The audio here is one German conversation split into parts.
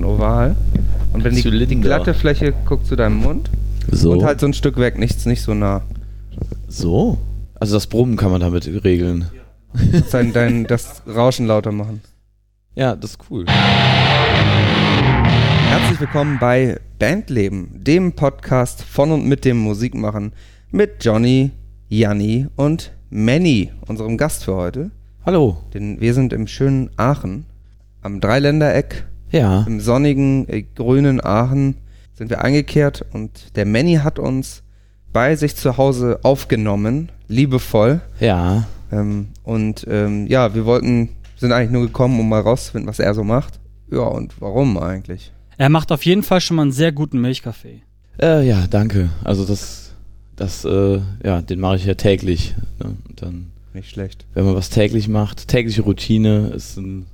ein Oval. Und wenn die, glatte Fläche guckt zu deinem Mund So. und halt so ein Stück weg, nichts nicht so nah. so? Also das Brummen kann man damit regeln. Dein, dein, das Rauschen lauter machen. Ja, das ist cool. Herzlich willkommen bei Bandleben, dem Podcast von und mit dem Musikmachen mit Johnny, Janni und Manny, unserem Gast für heute. Hallo. Denn wir sind im schönen Aachen, am Dreiländereck, Ja. im sonnigen, äh, grünen Aachen sind wir eingekehrt und der Manny hat uns bei sich zu Hause aufgenommen, liebevoll. Ja. Ähm, und ähm, ja, wir wollten, sind eigentlich nur gekommen, um mal rauszufinden, was er so macht. Ja, und warum eigentlich? Er macht auf jeden Fall schon mal einen sehr guten Milchkaffee. Äh, ja, danke. Also das, das, äh, ja, den mache ich ja täglich. Ne? Und dann, Nicht schlecht. wenn man was täglich macht, tägliche Routine ist ein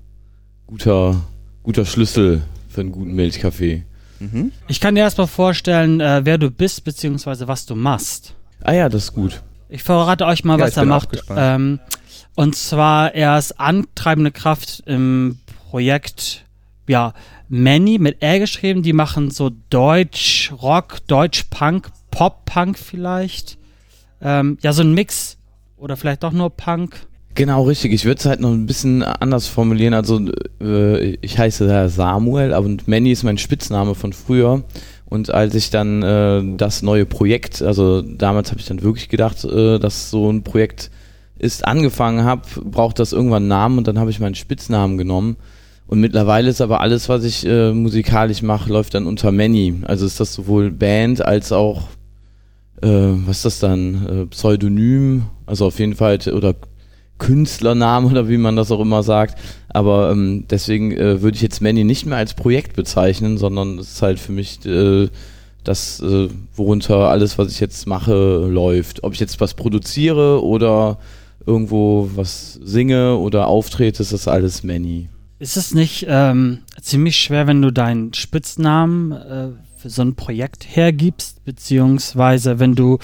guter, guter Schlüssel für einen guten Milchkaffee. Mhm. Ich kann dir erstmal vorstellen, äh, wer du bist, beziehungsweise was du machst. Ah ja, das ist gut. Ich verrate euch mal, Ja, was ich er macht. Ähm, und zwar, er ist antreibende Kraft im Projekt, ja, Manny mit R geschrieben. Die machen so Deutsch Rock, Deutsch Punk, Pop Punk vielleicht. Ähm, ja, so ein Mix. Oder vielleicht doch nur Punk. Genau, richtig. Ich würde es halt noch ein bisschen anders formulieren. Also äh, ich heiße Samuel, und Manny ist mein Spitzname von früher. Und als ich dann äh, das neue Projekt, also damals habe ich dann wirklich gedacht, äh, dass so ein Projekt ist, angefangen habe, braucht das irgendwann einen Namen und dann habe ich meinen Spitznamen genommen. Und mittlerweile ist aber alles, was ich äh, musikalisch mache, läuft dann unter Manny. Also ist das sowohl Band als auch, äh, was ist das dann, äh, Pseudonym, also auf jeden Fall, oder Künstlernamen oder wie man das auch immer sagt. Aber ähm, deswegen äh, würde ich jetzt Manny nicht mehr als Projekt bezeichnen, sondern es ist halt für mich äh, das, äh, worunter alles, was ich jetzt mache, läuft. Ob ich jetzt was produziere oder irgendwo was singe oder auftrete, ist das alles Manny. Ist es nicht ähm, ziemlich schwer, wenn du deinen Spitznamen äh, für so ein Projekt hergibst, beziehungsweise wenn du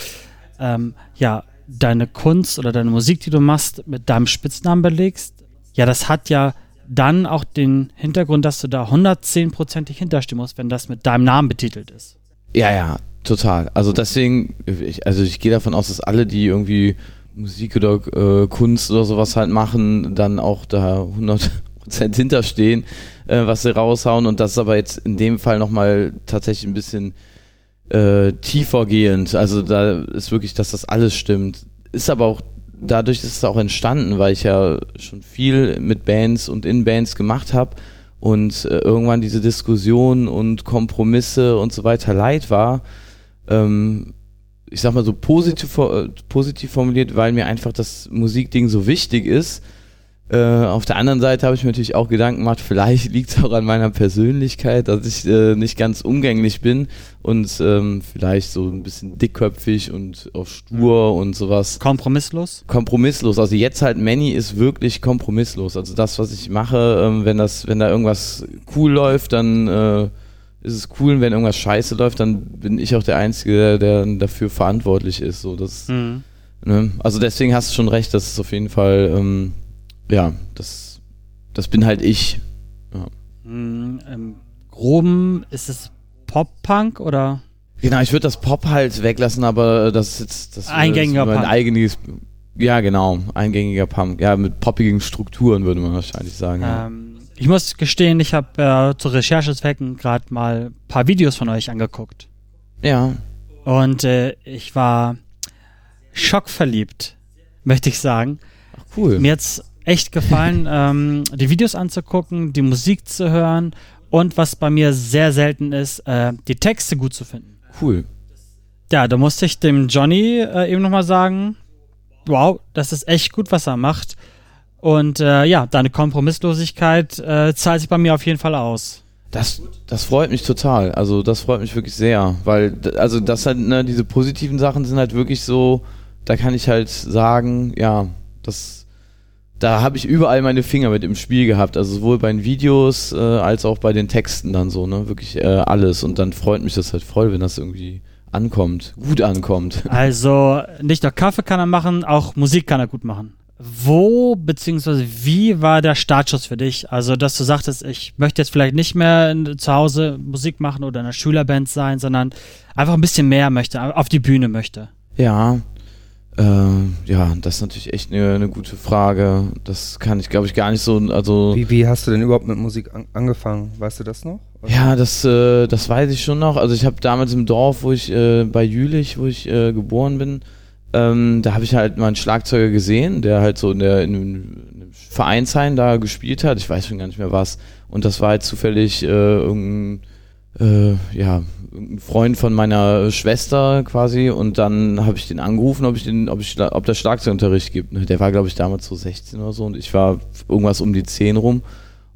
ähm, ja deine Kunst oder deine Musik, die du machst, mit deinem Spitznamen belegst? Ja, das hat ja dann auch den Hintergrund, dass du da 110%ig hinterstehen musst, wenn das mit deinem Namen betitelt ist. Ja, ja, total. Also deswegen, ich, also ich gehe davon aus, dass alle, die irgendwie Musik oder äh, Kunst oder sowas halt machen, dann auch da 100% hinterstehen, äh, was sie raushauen. Und das ist aber jetzt in dem Fall nochmal tatsächlich ein bisschen äh, tiefergehend. Also da ist wirklich, dass das alles stimmt. Ist aber auch, dadurch ist es auch entstanden, weil ich ja schon viel mit Bands und in Bands gemacht habe und äh, irgendwann diese Diskussion und Kompromisse und so weiter leid war. Ähm, ich sag mal so positiv, äh, positiv formuliert, weil mir einfach das Musikding so wichtig ist. Äh, auf der anderen Seite habe ich mir natürlich auch Gedanken gemacht, vielleicht liegt es auch an meiner Persönlichkeit, dass ich äh, nicht ganz umgänglich bin und ähm, vielleicht so ein bisschen dickköpfig und auch stur und sowas Kompromisslos? kompromisslos. Also jetzt halt Manny ist wirklich kompromisslos. Also das, was ich mache, ähm, wenn das, wenn da irgendwas cool läuft, dann äh, ist es cool. Und wenn irgendwas scheiße läuft, dann bin ich auch der Einzige, der, der dafür verantwortlich ist. So, das, Mhm. ne? Also deswegen hast du schon recht, das ist auf jeden Fall, ähm, ja, das, das bin halt ich. Mhm, Im Groben ist es Pop-Punk oder? Genau, ich würde das Pop halt weglassen, aber das ist jetzt das Eingängiger das Punk. eigenes, ja genau, eingängiger Punk, ja mit poppigen Strukturen würde man wahrscheinlich sagen. ja. Ähm, ich muss gestehen, ich habe äh, zu Recherchezwecken gerade mal ein paar Videos von euch angeguckt. ja. Und äh, ich war schockverliebt, möchte ich sagen. Ach, cool. Mir hat's echt gefallen, ähm, die Videos anzugucken, die Musik zu hören und was bei mir sehr selten ist, äh, die Texte gut zu finden. Cool. Ja, da musste ich dem Johnny äh, eben nochmal sagen, wow, das ist echt gut, was er macht. Und äh, ja, deine Kompromisslosigkeit äh, zahlt sich bei mir auf jeden Fall aus. Das, das freut mich total. Also das freut mich wirklich sehr, weil also das halt ne, diese positiven Sachen sind halt wirklich so, da kann ich halt sagen, ja, das da habe ich überall meine Finger mit im Spiel gehabt, also sowohl bei den Videos äh, als auch bei den Texten dann so, ne, wirklich äh, alles und dann freut mich das halt voll, wenn das irgendwie ankommt, gut ankommt. Also nicht nur Kaffee kann er machen, auch Musik kann er gut machen. wo beziehungsweise wie war der Startschuss für dich? Also, dass du sagtest, ich möchte jetzt vielleicht nicht mehr zu Hause Musik machen oder in einer Schülerband sein, sondern einfach ein bisschen mehr möchte, auf die Bühne möchte. Ja, äh, ja, das ist natürlich echt eine, eine, gute Frage. Das kann ich, glaube ich, gar nicht so. Also wie, wie hast du denn überhaupt mit Musik an, angefangen? Weißt du das noch? Oder? Ja, das, äh, das weiß ich schon noch. Also ich habe damals im Dorf, wo ich äh, bei Jülich, wo ich äh, geboren bin, ähm, da habe ich halt mal einen Schlagzeuger gesehen, der halt so in, der, in einem Vereinsheim da gespielt hat. Ich weiß schon gar nicht mehr was. Und das war halt zufällig äh, irgendein, äh, ja, ein Freund von meiner Schwester quasi. Und dann habe ich den angerufen, ob ich den, ob ich, ob der Schlagzeugunterricht gibt. Der war, glaube ich, damals so 16 oder so und ich war irgendwas um die 10 rum.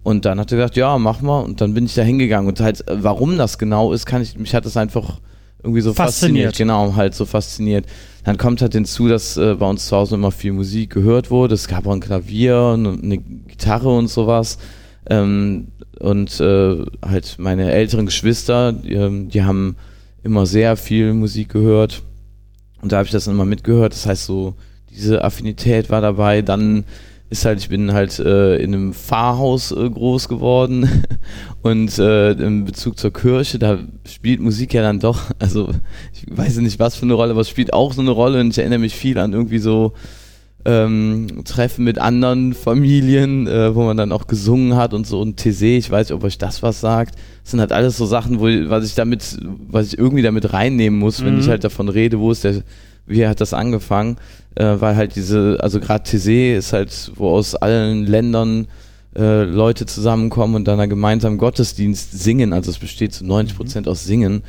Und dann hat er gesagt, ja, mach mal. Und dann bin ich da hingegangen. Und halt, warum das genau ist, kann ich, mich hat das einfach irgendwie so fasziniert. fasziniert. Genau, halt so fasziniert. Dann kommt halt hinzu, dass äh, bei uns zu Hause immer viel Musik gehört wurde. Es gab auch ein Klavier und eine Gitarre und sowas. Ähm, und äh, halt meine älteren Geschwister, die, ähm, die, haben immer sehr viel Musik gehört. Und da habe ich das dann immer mitgehört. Das heißt, so diese Affinität war dabei. Dann ist halt, ich bin halt äh, in einem Pfarrhaus äh, groß geworden und äh, in Bezug zur Kirche, da spielt Musik ja dann doch, also ich weiß nicht was für eine Rolle, aber es spielt auch so eine Rolle und ich erinnere mich viel an irgendwie so ähm, Treffen mit anderen Familien, äh, wo man dann auch gesungen hat und so und TC, ich weiß nicht, ob euch das was sagt. Das sind halt alles so Sachen, wo was ich damit, was ich irgendwie damit reinnehmen muss, mhm. wenn ich halt davon rede, wo ist der wie hat das angefangen, äh, weil halt diese, also gerade TC ist halt, wo aus allen Ländern äh, Leute zusammenkommen und dann einen gemeinsamen Gottesdienst singen, also es besteht zu 90 Prozent mhm. aus Singen,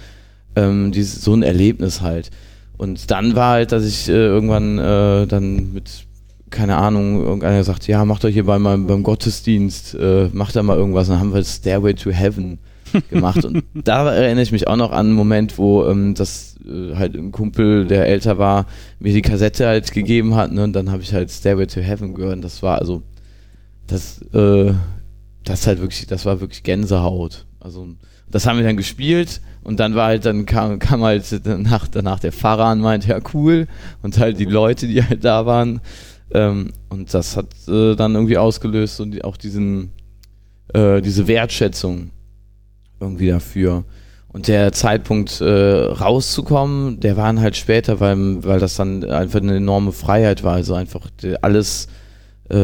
ähm, dieses, so ein Erlebnis halt. Und dann war halt, dass ich äh, irgendwann äh, dann mit, keine Ahnung, irgendeiner sagt, ja, macht euch hier bei meinem, beim Gottesdienst, äh, macht da mal irgendwas, und dann haben wir Stairway to Heaven gemacht. Und da erinnere ich mich auch noch an einen Moment, wo ähm, das äh, halt ein Kumpel, der älter war, mir die Kassette halt gegeben hat, ne? Und dann habe ich halt Stairway to Heaven gehört. Das war also, das, äh, das halt wirklich, das war wirklich Gänsehaut. Also, das haben wir dann gespielt und dann war halt, dann kam, kam halt danach, danach der Fahrer und meinte, ja cool, und halt die Leute, die halt da waren. Ähm, und das hat äh, dann irgendwie ausgelöst und auch diesen, äh, diese Wertschätzung irgendwie dafür. Und der Zeitpunkt äh, rauszukommen, der war dann halt später, weil, weil das dann einfach eine enorme Freiheit war. Also einfach alles, äh,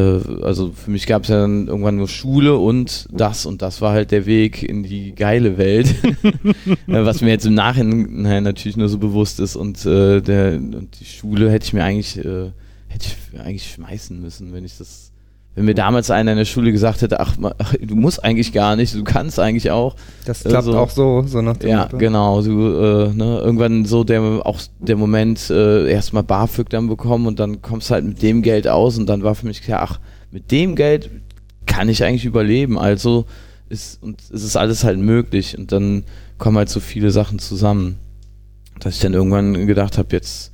also für mich gab es ja dann irgendwann nur Schule und das und das war halt der Weg in die geile Welt, äh, was mir jetzt im Nachhinein natürlich nur so bewusst ist. Und, äh, der, und die Schule hätte ich mir eigentlich, äh, hätte ich eigentlich schmeißen müssen, wenn ich das wenn mir damals einer in der Schule gesagt hätte, ach, du musst eigentlich gar nicht, du kannst eigentlich auch. Das klappt äh, auch so, so nach dem Ja, Motto. genau. Du, äh, ne, irgendwann so der auch der Moment, äh, erstmal BAföG dann bekommen und dann kommst halt mit dem Geld aus und dann war für mich klar, ach, mit dem Geld kann ich eigentlich überleben. Also ist und es ist alles halt möglich und dann kommen halt so viele Sachen zusammen, dass ich dann irgendwann gedacht habe, jetzt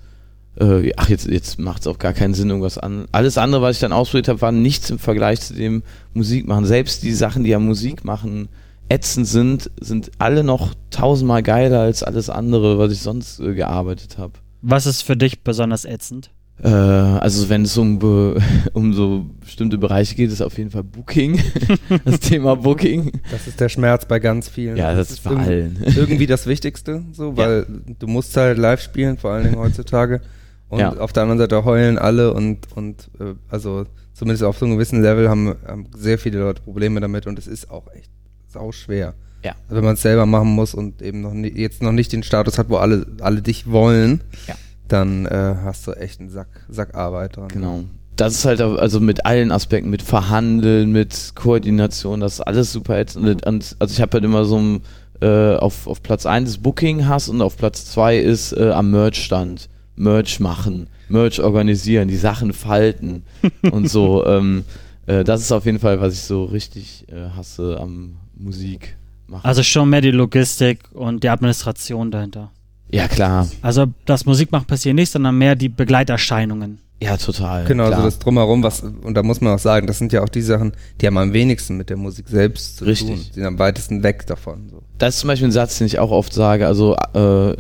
äh, ach, jetzt, jetzt macht es auch gar keinen Sinn, irgendwas an. Alles andere, was ich dann ausprobiert habe, war nichts im Vergleich zu dem Musikmachen. Selbst die Sachen, die am Musik machen ätzend sind, sind alle noch tausendmal geiler als alles andere, was ich sonst äh, gearbeitet habe. Was ist für dich besonders ätzend? Äh, also wenn es um, um so bestimmte Bereiche geht, ist auf jeden Fall Booking. das Thema Booking. Das ist der Schmerz bei ganz vielen. Ja, das, das ist bei allen. Irgendwie das Wichtigste, so, weil ja. du musst halt live spielen, vor allen Dingen heutzutage. Und ja. auf der anderen Seite heulen alle und, und äh, also zumindest auf so einem gewissen Level haben, haben sehr viele Leute Probleme damit und es ist auch echt sau schwer. Ja. Also wenn man es selber machen muss und eben noch nie, jetzt noch nicht den Status hat, wo alle, alle dich wollen, ja. dann äh, hast du echt einen Sack, Sack Arbeit dran. Genau. Das ist halt also mit allen Aspekten, mit Verhandeln, mit Koordination, das ist alles super ätzend. Und, also ich habe halt immer so ein, äh, auf, auf Platz 1 Booking hast und auf Platz 2 ist äh, am Merch-Stand. Merch machen, Merch organisieren, die Sachen falten und so. Ähm, äh, das ist auf jeden Fall, was ich so richtig äh, hasse am Musik machen. Also schon mehr die Logistik und die Administration dahinter. Ja, klar. Also das Musikmachen passiert nicht, sondern mehr die Begleiterscheinungen. Ja, total. Genau, klar. so das Drumherum, was, und da muss man auch sagen, das sind ja auch die Sachen, die haben am wenigsten mit der Musik selbst zu Richtig. tun. Die sind am weitesten weg davon. So. Das ist zum Beispiel ein Satz, den ich auch oft sage. Also äh,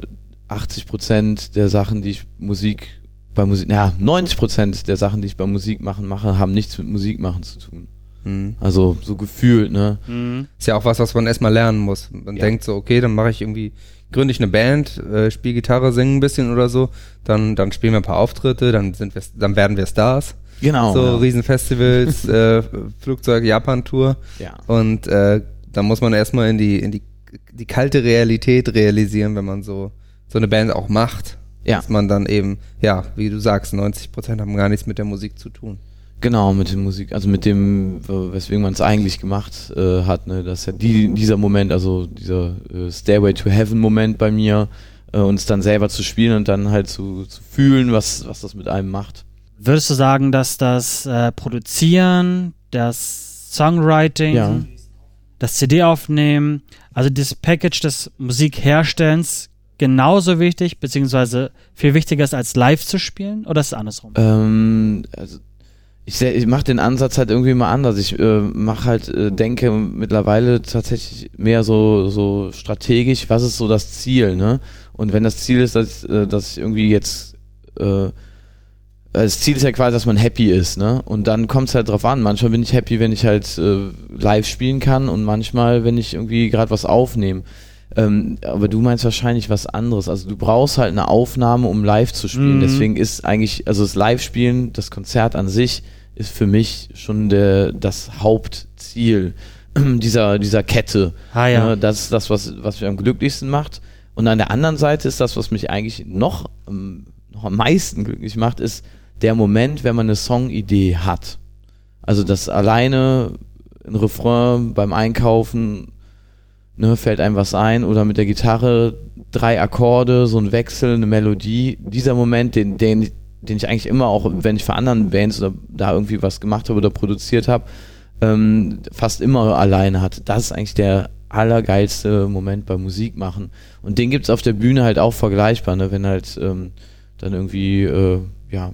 80 Prozent der Sachen, die ich Musik bei Musik, ja, 90 Prozent der Sachen, die ich bei Musik machen mache, haben nichts mit Musik machen zu tun. Mhm. Also so gefühlt, ne? Mhm. Ist ja auch was, was man erstmal lernen muss. Man ja. denkt so, okay, dann mache ich irgendwie, gründe ich eine Band, äh, spiele Gitarre, singe ein bisschen oder so, dann, dann spielen wir ein paar Auftritte, dann sind wir, dann werden wir Stars. Genau. So ja. Riesenfestivals, äh, Flugzeug, Japan-Tour. Ja. Und äh, da muss man erstmal in die, in die, die kalte Realität realisieren, wenn man so, so eine Band auch macht. Ja. Dass man dann eben, ja, wie du sagst, 90 Prozent haben gar nichts mit der Musik zu tun. Genau, mit der Musik, also mit dem, weswegen man es eigentlich gemacht äh, hat, ne, dass ja die, dieser Moment, also dieser äh, Stairway to Heaven Moment bei mir, äh, uns dann selber zu spielen und dann halt zu, zu fühlen, was, was das mit einem macht. Würdest du sagen, dass das äh, Produzieren, das Songwriting, ja. das CD aufnehmen, also das Package des Musikherstellens genauso wichtig, beziehungsweise viel wichtiger ist, als live zu spielen, oder ist es andersrum? Ähm, also ich, ich mache den Ansatz halt irgendwie mal anders. Ich äh, mache halt, äh, denke mittlerweile tatsächlich mehr so, so strategisch, was ist so das Ziel, ne? Und wenn das Ziel ist, dass, äh, dass ich irgendwie jetzt äh, das Ziel ist ja quasi, dass man happy ist, ne? Und dann kommt es halt drauf an. Manchmal bin ich happy, wenn ich halt äh, live spielen kann und manchmal, wenn ich irgendwie gerade was aufnehme. Ähm, aber du meinst wahrscheinlich was anderes. Also du brauchst halt eine Aufnahme, um live zu spielen. Mhm. Deswegen ist eigentlich, also das Live-Spielen, das Konzert an sich, ist für mich schon der, das Hauptziel dieser, dieser Kette. Ah, ja. Ne? Das ist das, was, was mich am glücklichsten macht. Und an der anderen Seite ist das, was mich eigentlich noch, ähm, noch am meisten glücklich macht, ist, der Moment, wenn man eine Songidee hat. Also das alleine ein Refrain beim Einkaufen, ne, fällt einem was ein oder mit der Gitarre drei Akkorde, so ein Wechsel, eine Melodie. Dieser Moment, den, den, den ich eigentlich immer auch, wenn ich für anderen Bands oder da irgendwie was gemacht habe oder produziert habe, ähm, fast immer alleine hatte. Das ist eigentlich der allergeilste Moment beim Musik machen. Und den gibt es auf der Bühne halt auch vergleichbar, ne? wenn halt ähm, dann irgendwie, äh, ja,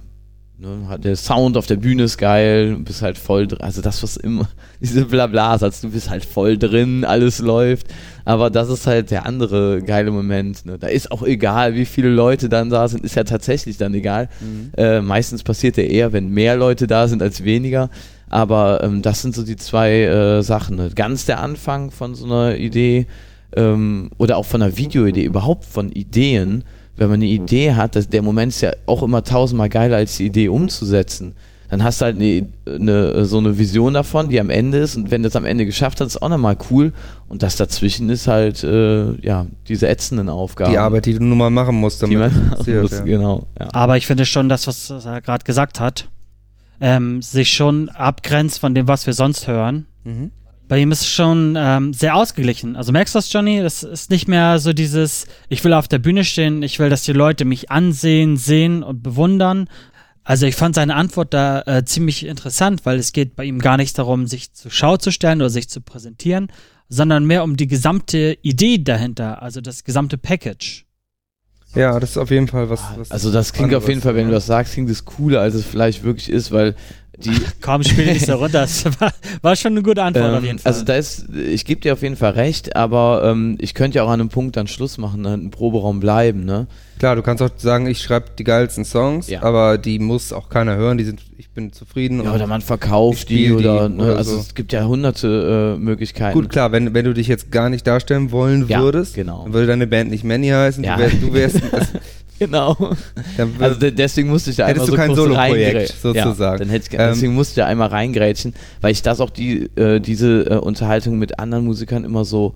Ne, der Sound auf der Bühne ist geil, du bist halt voll drin. Also das, was immer, diese Blabla-Satz, du bist halt voll drin, alles läuft. Aber das ist halt der andere geile Moment. Ne? Da ist auch egal, wie viele Leute dann da sind, ist ja tatsächlich dann egal. Mhm. Äh, meistens passiert ja eher, wenn mehr Leute da sind als weniger. Aber ähm, das sind so die zwei äh, Sachen. Ne? Ganz der Anfang von so einer Idee ähm, oder auch von einer Videoidee, überhaupt von Ideen wenn man eine Idee hat, dass der Moment ist ja auch immer tausendmal geiler, als die Idee umzusetzen. Dann hast du halt eine, eine, so eine Vision davon, die am Ende ist und wenn du das am Ende geschafft hast, ist auch nochmal cool. Und das dazwischen ist halt, äh, ja, diese ätzenden Aufgaben. Die Arbeit, die du nun mal machen musst, damit die man passiert, muss, ja. genau. Ja. Aber ich finde schon, das, was er gerade gesagt hat, ähm, sich schon abgrenzt von dem, was wir sonst hören. Mhm bei ihm ist es schon ähm, sehr ausgeglichen. Also merkst du das, Johnny? Das ist nicht mehr so dieses, ich will auf der Bühne stehen, ich will, dass die Leute mich ansehen, sehen und bewundern. Also ich fand seine Antwort da äh, ziemlich interessant, weil es geht bei ihm gar nicht darum, sich zur Schau zu stellen oder sich zu präsentieren, sondern mehr um die gesamte Idee dahinter, also das gesamte Package. Ja, das ist auf jeden Fall was. was also das klingt auf jeden Fall, wenn du das sagst, klingt es cooler, als es vielleicht wirklich ist, weil die komm, spiel nicht so runter. Das war, war, schon eine gute Antwort ähm, auf jeden Fall. Also da ist, ich gebe dir auf jeden Fall recht, aber ähm, ich könnte ja auch an einem Punkt dann Schluss machen, dann im Proberaum bleiben, ne? Klar, du kannst auch sagen, ich schreibe die geilsten Songs, ja. aber die muss auch keiner hören, die sind, ich bin zufrieden. Ja, oder man verkauft die oder, die ne, oder also so. es gibt ja hunderte äh, Möglichkeiten. Gut, klar, wenn, wenn du dich jetzt gar nicht darstellen wollen ja, würdest, genau. dann würde deine Band nicht Manny heißen, ja. du wärst, du wärst Genau. also deswegen musste ich da einmal so du kein Solo-Projekt sozusagen. Ja, dann hätte ich, ähm, deswegen musste ich da einmal reingrätschen, weil ich das auch die äh, diese äh, Unterhaltung mit anderen Musikern immer so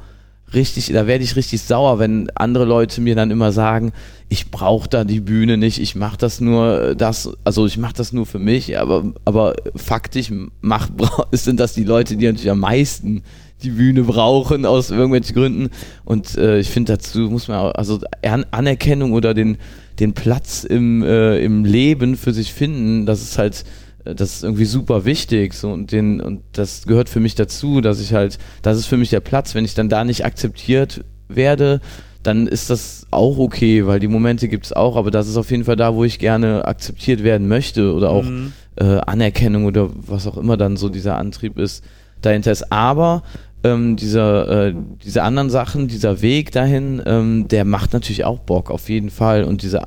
richtig, da werde ich richtig sauer, wenn andere Leute mir dann immer sagen, ich brauche da die Bühne nicht, ich mache das nur äh, das, also ich mache das nur für mich, aber aber faktisch macht sind das die Leute, die natürlich am meisten die Bühne brauchen aus irgendwelchen Gründen. Und äh, ich finde, dazu muss man auch, also An Anerkennung oder den, den Platz im, äh, im Leben für sich finden, das ist halt, äh, das ist irgendwie super wichtig. So, und, den, und das gehört für mich dazu, dass ich halt, das ist für mich der Platz. Wenn ich dann da nicht akzeptiert werde, dann ist das auch okay, weil die Momente gibt es auch, aber das ist auf jeden Fall da, wo ich gerne akzeptiert werden möchte oder auch mhm. äh, Anerkennung oder was auch immer dann so dieser Antrieb ist, dahinter ist. Aber ähm, dieser, äh, diese anderen Sachen, dieser Weg dahin, ähm, der macht natürlich auch Bock, auf jeden Fall. Und diese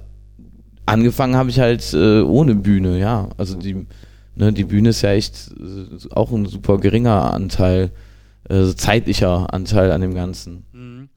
angefangen habe ich halt äh, ohne Bühne, ja. Also die, ne, die Bühne ist ja echt äh, auch ein super geringer Anteil, äh, zeitlicher Anteil an dem Ganzen. Mhm.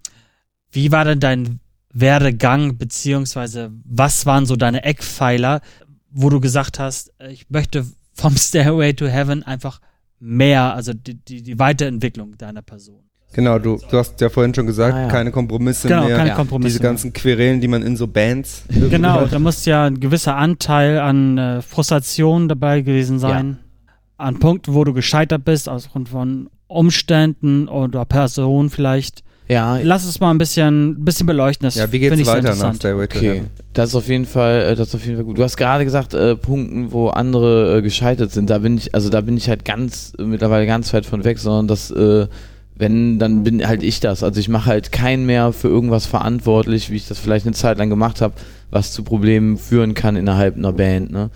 Wie war denn dein Werdegang, beziehungsweise was waren so deine Eckpfeiler, wo du gesagt hast, äh, ich möchte vom Stairway to Heaven einfach mehr, also die, die, die Weiterentwicklung deiner Person? Genau, du, du hast ja vorhin schon gesagt, ah, ja. keine Kompromisse genau, mehr. Keine Kompromisse Diese ganzen Querelen, die man in so Bands. Genau, hat. da muss ja ein gewisser Anteil an äh, Frustration dabei gewesen sein. Ja. An Punkten, wo du gescheitert bist, aufgrund von Umständen oder Personen vielleicht. Ja. Lass es mal ein bisschen, bisschen beleuchten. Das ja, wie geht's weiter nach Stairway to okay. Das ist auf jeden Fall, äh, das ist auf jeden Fall gut. Du hast gerade gesagt, äh, Punkten, wo andere äh, gescheitert sind. Da bin ich, also da bin ich halt ganz mittlerweile ganz weit von weg, sondern das, äh, wenn, dann bin halt ich das. Also ich mache halt keinen mehr für irgendwas verantwortlich, wie ich das vielleicht eine Zeit lang gemacht habe, was zu Problemen führen kann innerhalb einer Band. Ne?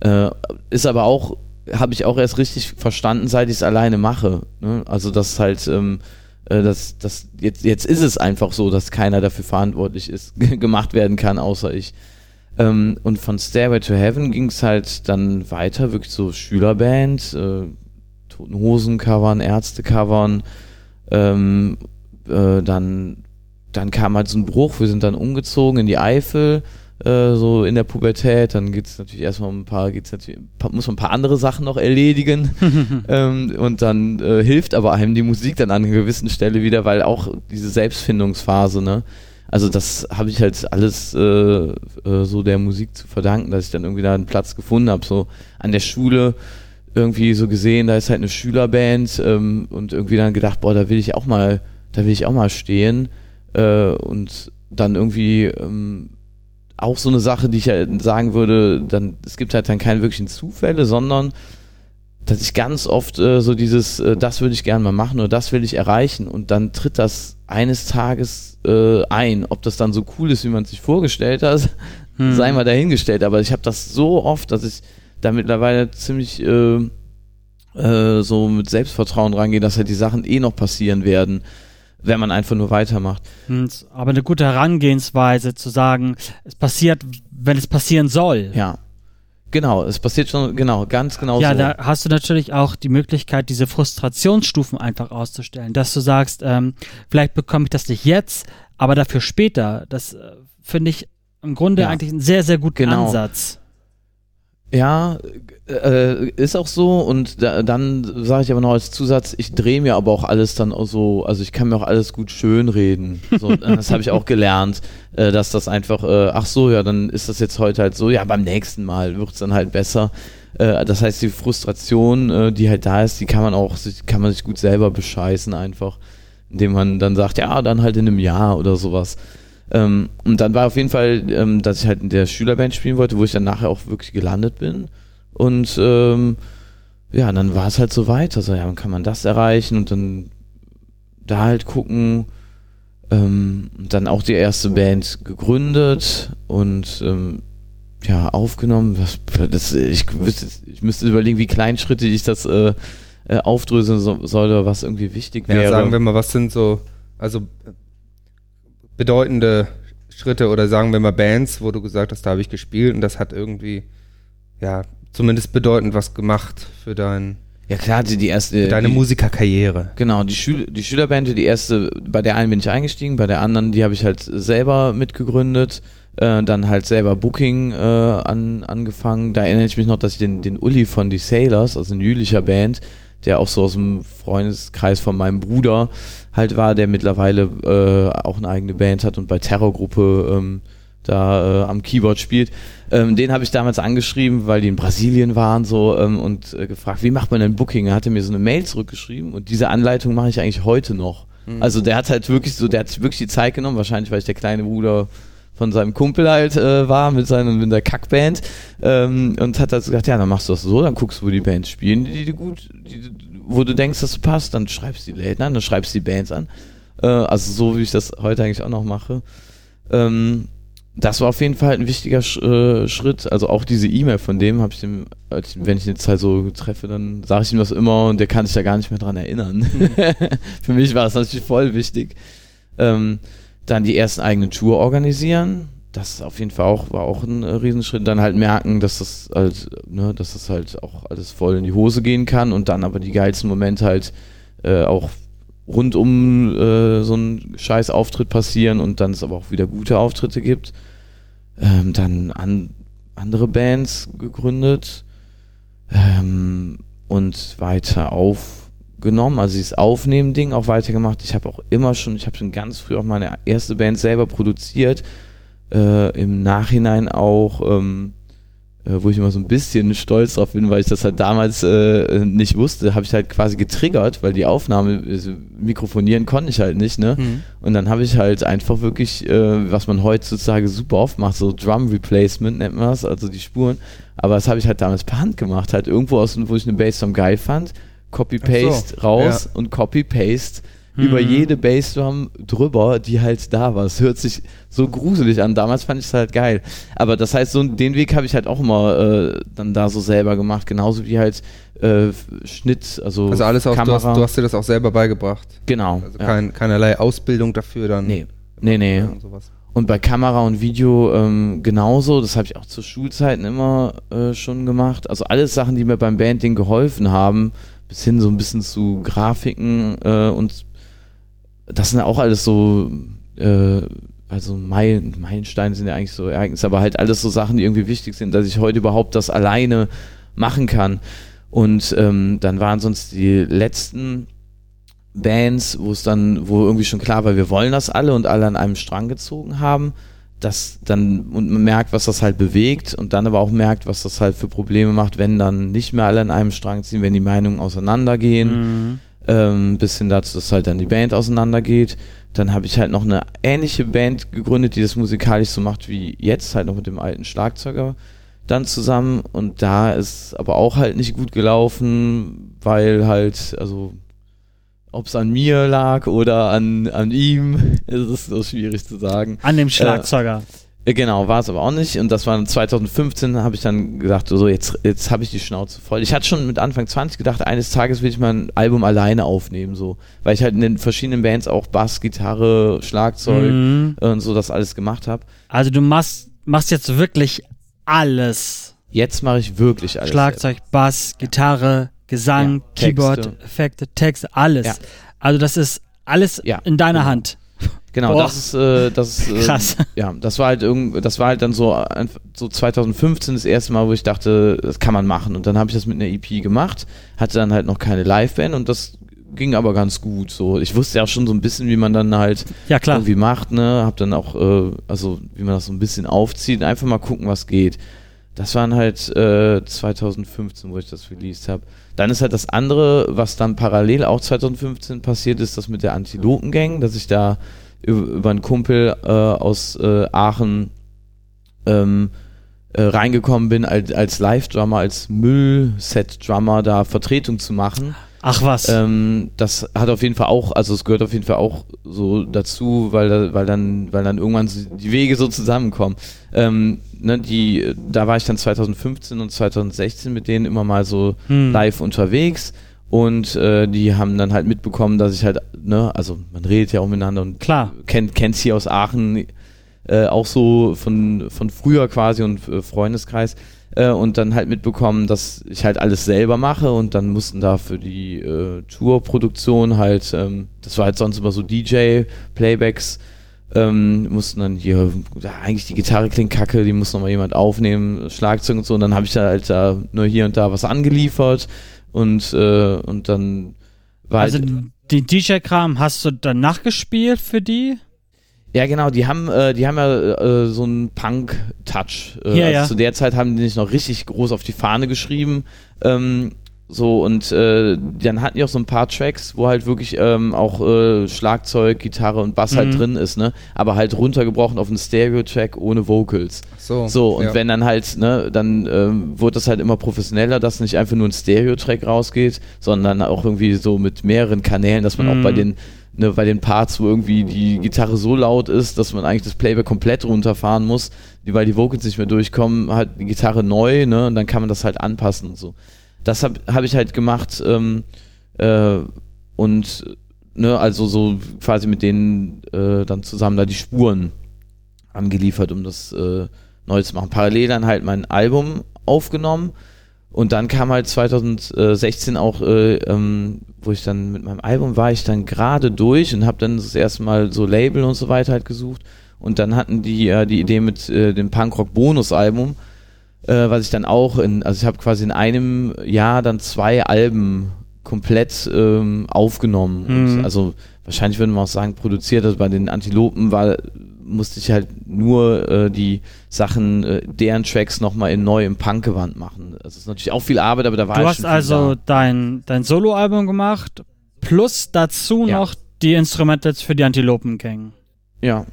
Äh, ist aber auch, habe ich auch erst richtig verstanden, seit ich es alleine mache. Ne? Also das halt ähm, äh, das, das, jetzt, jetzt ist es einfach so, dass keiner dafür verantwortlich ist, gemacht werden kann, außer ich. Ähm, und von Stairway to Heaven ging es halt dann weiter, wirklich so Schülerband, äh, Toten Hosen covern, Ärzte covern, ähm, äh, dann, dann kam halt so ein Bruch, wir sind dann umgezogen in die Eifel, äh, so in der Pubertät, dann geht es natürlich erstmal um ein paar, geht's natürlich, muss man ein paar andere Sachen noch erledigen. Ähm, und dann äh, hilft aber einem die Musik dann an einer gewissen Stelle wieder, weil auch diese Selbstfindungsphase, ne, also das habe ich halt alles äh, äh, so der Musik zu verdanken, dass ich dann irgendwie da einen Platz gefunden habe, so an der Schule irgendwie so gesehen, da ist halt eine Schülerband ähm, und irgendwie dann gedacht, boah, da will ich auch mal, da will ich auch mal stehen äh, und dann irgendwie ähm, auch so eine Sache, die ich halt sagen würde, dann, es gibt halt dann keine wirklichen Zufälle, sondern dass ich ganz oft äh, so dieses, äh, das würde ich gerne mal machen oder das will ich erreichen und dann tritt das eines Tages äh, ein. Ob das dann so cool ist, wie man sich vorgestellt hat, hm. sei mal dahingestellt. Aber ich habe das so oft, dass ich da mittlerweile ziemlich äh, äh, so mit Selbstvertrauen rangehe, dass halt die Sachen eh noch passieren werden wenn man einfach nur weitermacht. Aber eine gute Herangehensweise zu sagen, es passiert, wenn es passieren soll. Ja. Genau, es passiert schon, genau, ganz genau ja, so. Ja, da hast du natürlich auch die Möglichkeit, diese Frustrationsstufen einfach auszustellen, dass du sagst, ähm, vielleicht bekomme ich das nicht jetzt, aber dafür später. Das äh, finde ich im Grunde ja. eigentlich einen sehr, sehr guten genau. Ansatz. Ja, äh, ist auch so und da, dann sage ich aber noch als Zusatz, ich drehe mir aber auch alles dann auch so, also ich kann mir auch alles gut schön reden. So, das habe ich auch gelernt, äh, dass das einfach, äh, ach so, ja, dann ist das jetzt heute halt so, ja, beim nächsten Mal wird es dann halt besser. Äh, das heißt, die Frustration, äh, die halt da ist, die kann man auch, kann man sich gut selber bescheißen einfach, indem man dann sagt, ja, dann halt in einem Jahr oder sowas. Ähm, und dann war auf jeden Fall, ähm, dass ich halt in der Schülerband spielen wollte, wo ich dann nachher auch wirklich gelandet bin. Und ähm, ja, dann war es halt so weit. Also ja, kann man das erreichen und dann da halt gucken. Ähm, und dann auch die erste Band gegründet und ähm, ja, aufgenommen. Was, das, ich, ich müsste überlegen, wie Kleinschritte ich das äh, äh, aufdröseln so, soll oder was irgendwie wichtig wäre. Ja, sagen wir mal, was sind so, also bedeutende Schritte oder sagen wir mal Bands, wo du gesagt hast, da habe ich gespielt und das hat irgendwie, ja, zumindest bedeutend was gemacht für dein ja klar, die, die erste. Deine die, Musikerkarriere. Genau, die, Schül die Schülerband, die erste, bei der einen bin ich eingestiegen, bei der anderen, die habe ich halt selber mitgegründet, äh, dann halt selber Booking äh, an, angefangen. Da erinnere ich mich noch, dass ich den, den Uli von die Sailors, also ein jülicher Band, der auch so aus dem Freundeskreis von meinem Bruder halt war, der mittlerweile äh, auch eine eigene Band hat und bei Terrorgruppe ähm, da äh, am Keyboard spielt. Ähm, den habe ich damals angeschrieben, weil die in Brasilien waren so ähm, und äh, gefragt, wie macht man denn Booking? Er hatte mir so eine Mail zurückgeschrieben und diese Anleitung mache ich eigentlich heute noch. Mhm. Also der hat halt wirklich so, der hat wirklich die Zeit genommen, wahrscheinlich weil ich der kleine Bruder von seinem Kumpel halt äh, war mit seiner mit der Kackband ähm, und hat halt gesagt, ja, dann machst du das so, dann guckst du, wo die Bands spielen, die, die gut, die, wo du denkst, dass du passt, dann schreibst du die Läden an, dann schreibst du die Bands an. Äh, also so, wie ich das heute eigentlich auch noch mache. Ähm, das war auf jeden Fall ein wichtiger Sch äh, Schritt. Also auch diese E-Mail von dem habe ich dem, wenn ich ihn jetzt halt so treffe, dann sage ich ihm das immer und der kann sich da gar nicht mehr dran erinnern. Mhm. Für mich war das natürlich voll wichtig. Ähm, dann die ersten eigenen Tour organisieren. Das auf jeden Fall auch, war auch ein äh, Riesenschritt. Dann halt merken, dass das halt, ne, dass das halt auch alles voll in die Hose gehen kann und dann aber die geilsten Momente halt äh, auch rund um äh, so einen scheiß Auftritt passieren und dann es aber auch wieder gute Auftritte gibt. Ähm, dann an, andere Bands gegründet ähm, und weiter aufgenommen, also dieses Aufnehmen-Ding auch weitergemacht. Ich habe auch immer schon, ich habe schon ganz früh auch meine erste Band selber produziert äh, im Nachhinein auch, ähm, äh, wo ich immer so ein bisschen stolz drauf bin, weil ich das halt damals äh, nicht wusste, habe ich halt quasi getriggert, weil die Aufnahme, also mikrofonieren konnte ich halt nicht, ne? Mhm. Und dann habe ich halt einfach wirklich, äh, was man heutzutage super oft macht, so Drum Replacement nennt man das, also die Spuren. Aber das habe ich halt damals per Hand gemacht, halt irgendwo aus, wo ich eine Bassdrum geil fand, Copy-Paste so, raus ja. und Copy-Paste über mhm. jede Bassdrum drüber, die halt da war. Es hört sich so gruselig an. Damals fand ich es halt geil. Aber das heißt, so den Weg habe ich halt auch immer äh, dann da so selber gemacht. Genauso wie halt äh, Schnitt, also Also alles auch, du hast, du hast, dir das auch selber beigebracht. Genau. Also kein, keinerlei Ausbildung dafür dann. Nee. Nee, nee. Und, und bei Kamera und Video ähm, genauso. Das habe ich auch zu Schulzeiten immer äh, schon gemacht. Also alles Sachen, die mir beim Banding geholfen haben, bis hin so ein bisschen zu Grafiken äh, und das sind auch alles so, äh, also Meilen, Meilensteine sind ja eigentlich so Ereignisse, aber halt alles so Sachen, die irgendwie wichtig sind, dass ich heute überhaupt das alleine machen kann. Und ähm, dann waren sonst die letzten Bands, wo es dann, wo irgendwie schon klar war, wir wollen das alle und alle an einem Strang gezogen haben, dass dann und man merkt, was das halt bewegt und dann aber auch merkt, was das halt für Probleme macht, wenn dann nicht mehr alle an einem Strang ziehen, wenn die Meinungen auseinandergehen. Mhm ähm, bis hin dazu, dass halt dann die Band auseinandergeht. Dann habe ich halt noch eine ähnliche Band gegründet, die das musikalisch so macht wie jetzt, halt noch mit dem alten Schlagzeuger dann zusammen. Und da ist aber auch halt nicht gut gelaufen, weil halt, also ob es an mir lag oder an, an ihm, ist es so schwierig zu sagen. An dem Schlagzeuger. Äh, äh, genau, war es aber auch nicht. Und das war 2015, habe ich dann gesagt, so jetzt, jetzt habe ich die Schnauze voll. Ich hatte schon mit Anfang 20 gedacht, eines Tages will ich mal ein Album alleine aufnehmen, so. Weil ich halt in den verschiedenen Bands auch Bass, Gitarre, Schlagzeug mhm. und so das alles gemacht habe. Also du machst, machst jetzt wirklich alles. Jetzt mache ich wirklich alles. Schlagzeug, Bass, Gitarre, Gesang, ja, Keyboard, Effekte, Text, alles. Ja. Also das ist alles ja. in deiner genau. Hand. Genau, Boah. das ist, äh, das äh, Krass. ja, das war halt irgend, das war halt dann so, so 2015 das erste Mal, wo ich dachte, das kann man machen. Und dann habe ich das mit einer EP gemacht, hatte dann halt noch keine Liveband und das ging aber ganz gut. So, ich wusste ja auch schon so ein bisschen, wie man dann halt ja, irgendwie macht, ne, hab dann auch, äh, also wie man das so ein bisschen aufzieht, einfach mal gucken, was geht. Das waren halt äh, 2015, wo ich das released habe. Dann ist halt das andere, was dann parallel auch 2015 passiert ist, das mit der Antilopen-Gang, dass ich da über, einen Kumpel äh, aus äh, Aachen ähm, äh, reingekommen bin, als, als Live-Drummer, als Müll-Set-Drummer da Vertretung zu machen. Ach was. Ähm, das hat auf jeden Fall auch, also es gehört auf jeden Fall auch so dazu, weil, weil, dann, weil dann irgendwann die Wege so zusammenkommen. Ähm, ne, die, da war ich dann 2015 und 2016 mit denen immer mal so hm. live unterwegs und äh, die haben dann halt mitbekommen, dass ich halt, ne, also man redet ja auch miteinander und Klar. kennt kennt's hier aus Aachen äh, auch so von, von früher quasi und äh, Freundeskreis. Äh, und dann halt mitbekommen, dass ich halt alles selber mache und dann mussten da für die äh, Tourproduktion halt, ähm, das war halt sonst immer so DJ-Playbacks, ähm, mussten dann hier, ja, eigentlich die Gitarre klingt kacke, die muss nochmal jemand aufnehmen, Schlagzeug und so. Und dann habe ich da halt da nur hier und da was angeliefert und, äh, und dann war Also halt, den DJ-Kram hast du dann nachgespielt für die? Ja, genau, die haben, äh, die haben ja äh, so einen Punk-Touch. Äh, ja, also ja. Zu der Zeit haben die nicht noch richtig groß auf die Fahne geschrieben. Ähm, so, und äh, dann hatten die auch so ein paar Tracks, wo halt wirklich ähm, auch äh, Schlagzeug, Gitarre und Bass halt mhm. halt drin ist, ne? Aber halt runtergebrochen auf einen Stereo-Track ohne Vocals. So, so und ja. wenn dann halt, ne, dann ähm, wurde das halt immer professioneller, dass nicht einfach nur ein Stereo-Track rausgeht, sondern auch irgendwie so mit mehreren Kanälen, dass man mhm. auch bei den Ne, bei den Parts, wo irgendwie die Gitarre so laut ist, dass man eigentlich das Playback komplett runterfahren muss, weil die Vocals nicht mehr durchkommen, halt die Gitarre neu, ne, und dann kann man das halt anpassen und so das habe hab ich halt gemacht ähm, äh, und ne, also so quasi mit denen äh, dann zusammen da die Spuren angeliefert, um das äh, neu zu machen. Parallel dann halt mein Album aufgenommen und dann kam halt 2016 auch, äh, ähm, wo ich dann mit meinem Album war ich dann gerade durch und habe dann das erste Mal so Label und so weiter halt gesucht und dann hatten die äh, die Idee mit äh, dem Punkrock Bonus Album, äh, was ich dann auch in, also ich habe quasi in einem Jahr dann zwei Alben komplett ähm, aufgenommen. Mhm. Also wahrscheinlich würde man auch sagen produziert. Also bei den Antilopen war musste ich halt nur äh, die Sachen, äh, deren Tracks nochmal in neu im Punk-Gewand machen. Das ist natürlich auch viel Arbeit, aber da war Du hast also da. dein, dein Soloalbum gemacht, plus dazu Ja. noch die Instrumentals für die Antilopen-Gang. Ja,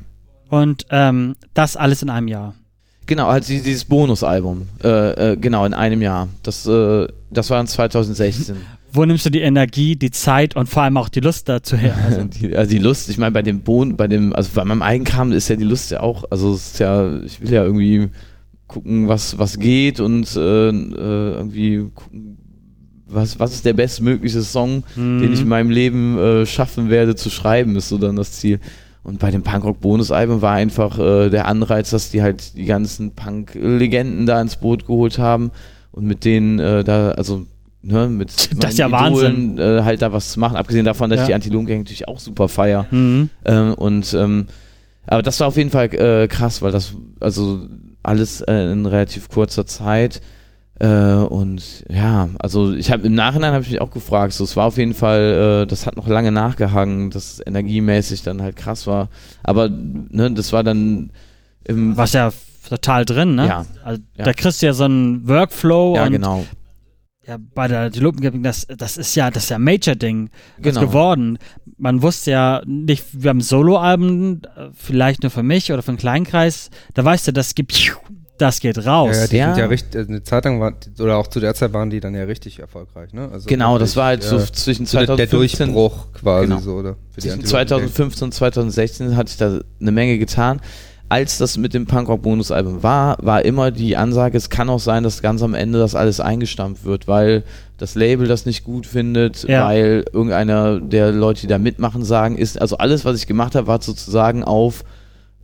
Und ähm, das alles in einem Jahr. genau, halt die- dieses Bonusalbum. Äh, äh, genau, in einem Jahr. Das, äh, das war in 2016. Wo nimmst du die Energie, die Zeit und vor allem auch die Lust dazu her? Also, die, also die Lust, ich meine, bei dem Bohnen, bei dem, also bei meinem Eigenkram ist ja die Lust ja auch, also es ist ja, ich will ja irgendwie gucken, was, was geht und äh, äh, irgendwie gucken, was, was ist der bestmögliche Song, den ich in meinem Leben äh, schaffen werde zu schreiben, ist so dann das Ziel. Und bei dem Punkrock-Bonus-Album war einfach äh, der Anreiz, dass die halt die ganzen Punk-Legenden da ins Boot geholt haben und mit denen äh, da, also ne, mit Das ist ja Wahnsinn. Idolen, äh, halt da was zu machen. Abgesehen davon, dass Ja. ich die Antilopen-Gang natürlich auch super feier. Mhm. Ähm, und ähm, aber das war auf jeden Fall äh, krass, weil das also alles äh, in relativ kurzer Zeit äh, und ja, also ich habe im Nachhinein habe ich mich auch gefragt, so es war auf jeden Fall, äh, das hat noch lange nachgehangen, dass es energiemäßig dann halt krass war, aber ne, das war dann im Was ja total drin, ne? Ja. Also, Ja. Da kriegst du ja so einen Workflow ja und genau ja, bei der Antilopen-Gang, das, das ist ja das ist ja ein Major-Ding Genau. geworden. Man wusste ja nicht, wir haben Soloalben, äh, vielleicht nur für mich oder für einen Kleinkreis, da weißt du, das gibt, das geht raus. Ja, die Ja. sind ja richtig, äh, eine Zeit lang war, oder auch zu der Zeit waren die dann ja richtig erfolgreich, ne? Also genau, das war halt so ja, zwischen so der, der 2015 Durchbruch quasi Genau. so, oder? Zwischen Antilopen-Gang. 2015 und 2016 hatte ich da eine Menge getan. Als das mit dem Punkrock-Bonusalbum war, war immer die Ansage, es kann auch sein, dass ganz am Ende das alles eingestampft wird, weil das Label das nicht gut findet, Ja. weil irgendeiner der Leute, die da mitmachen, sagen, ist, also alles, was ich gemacht habe, war sozusagen auf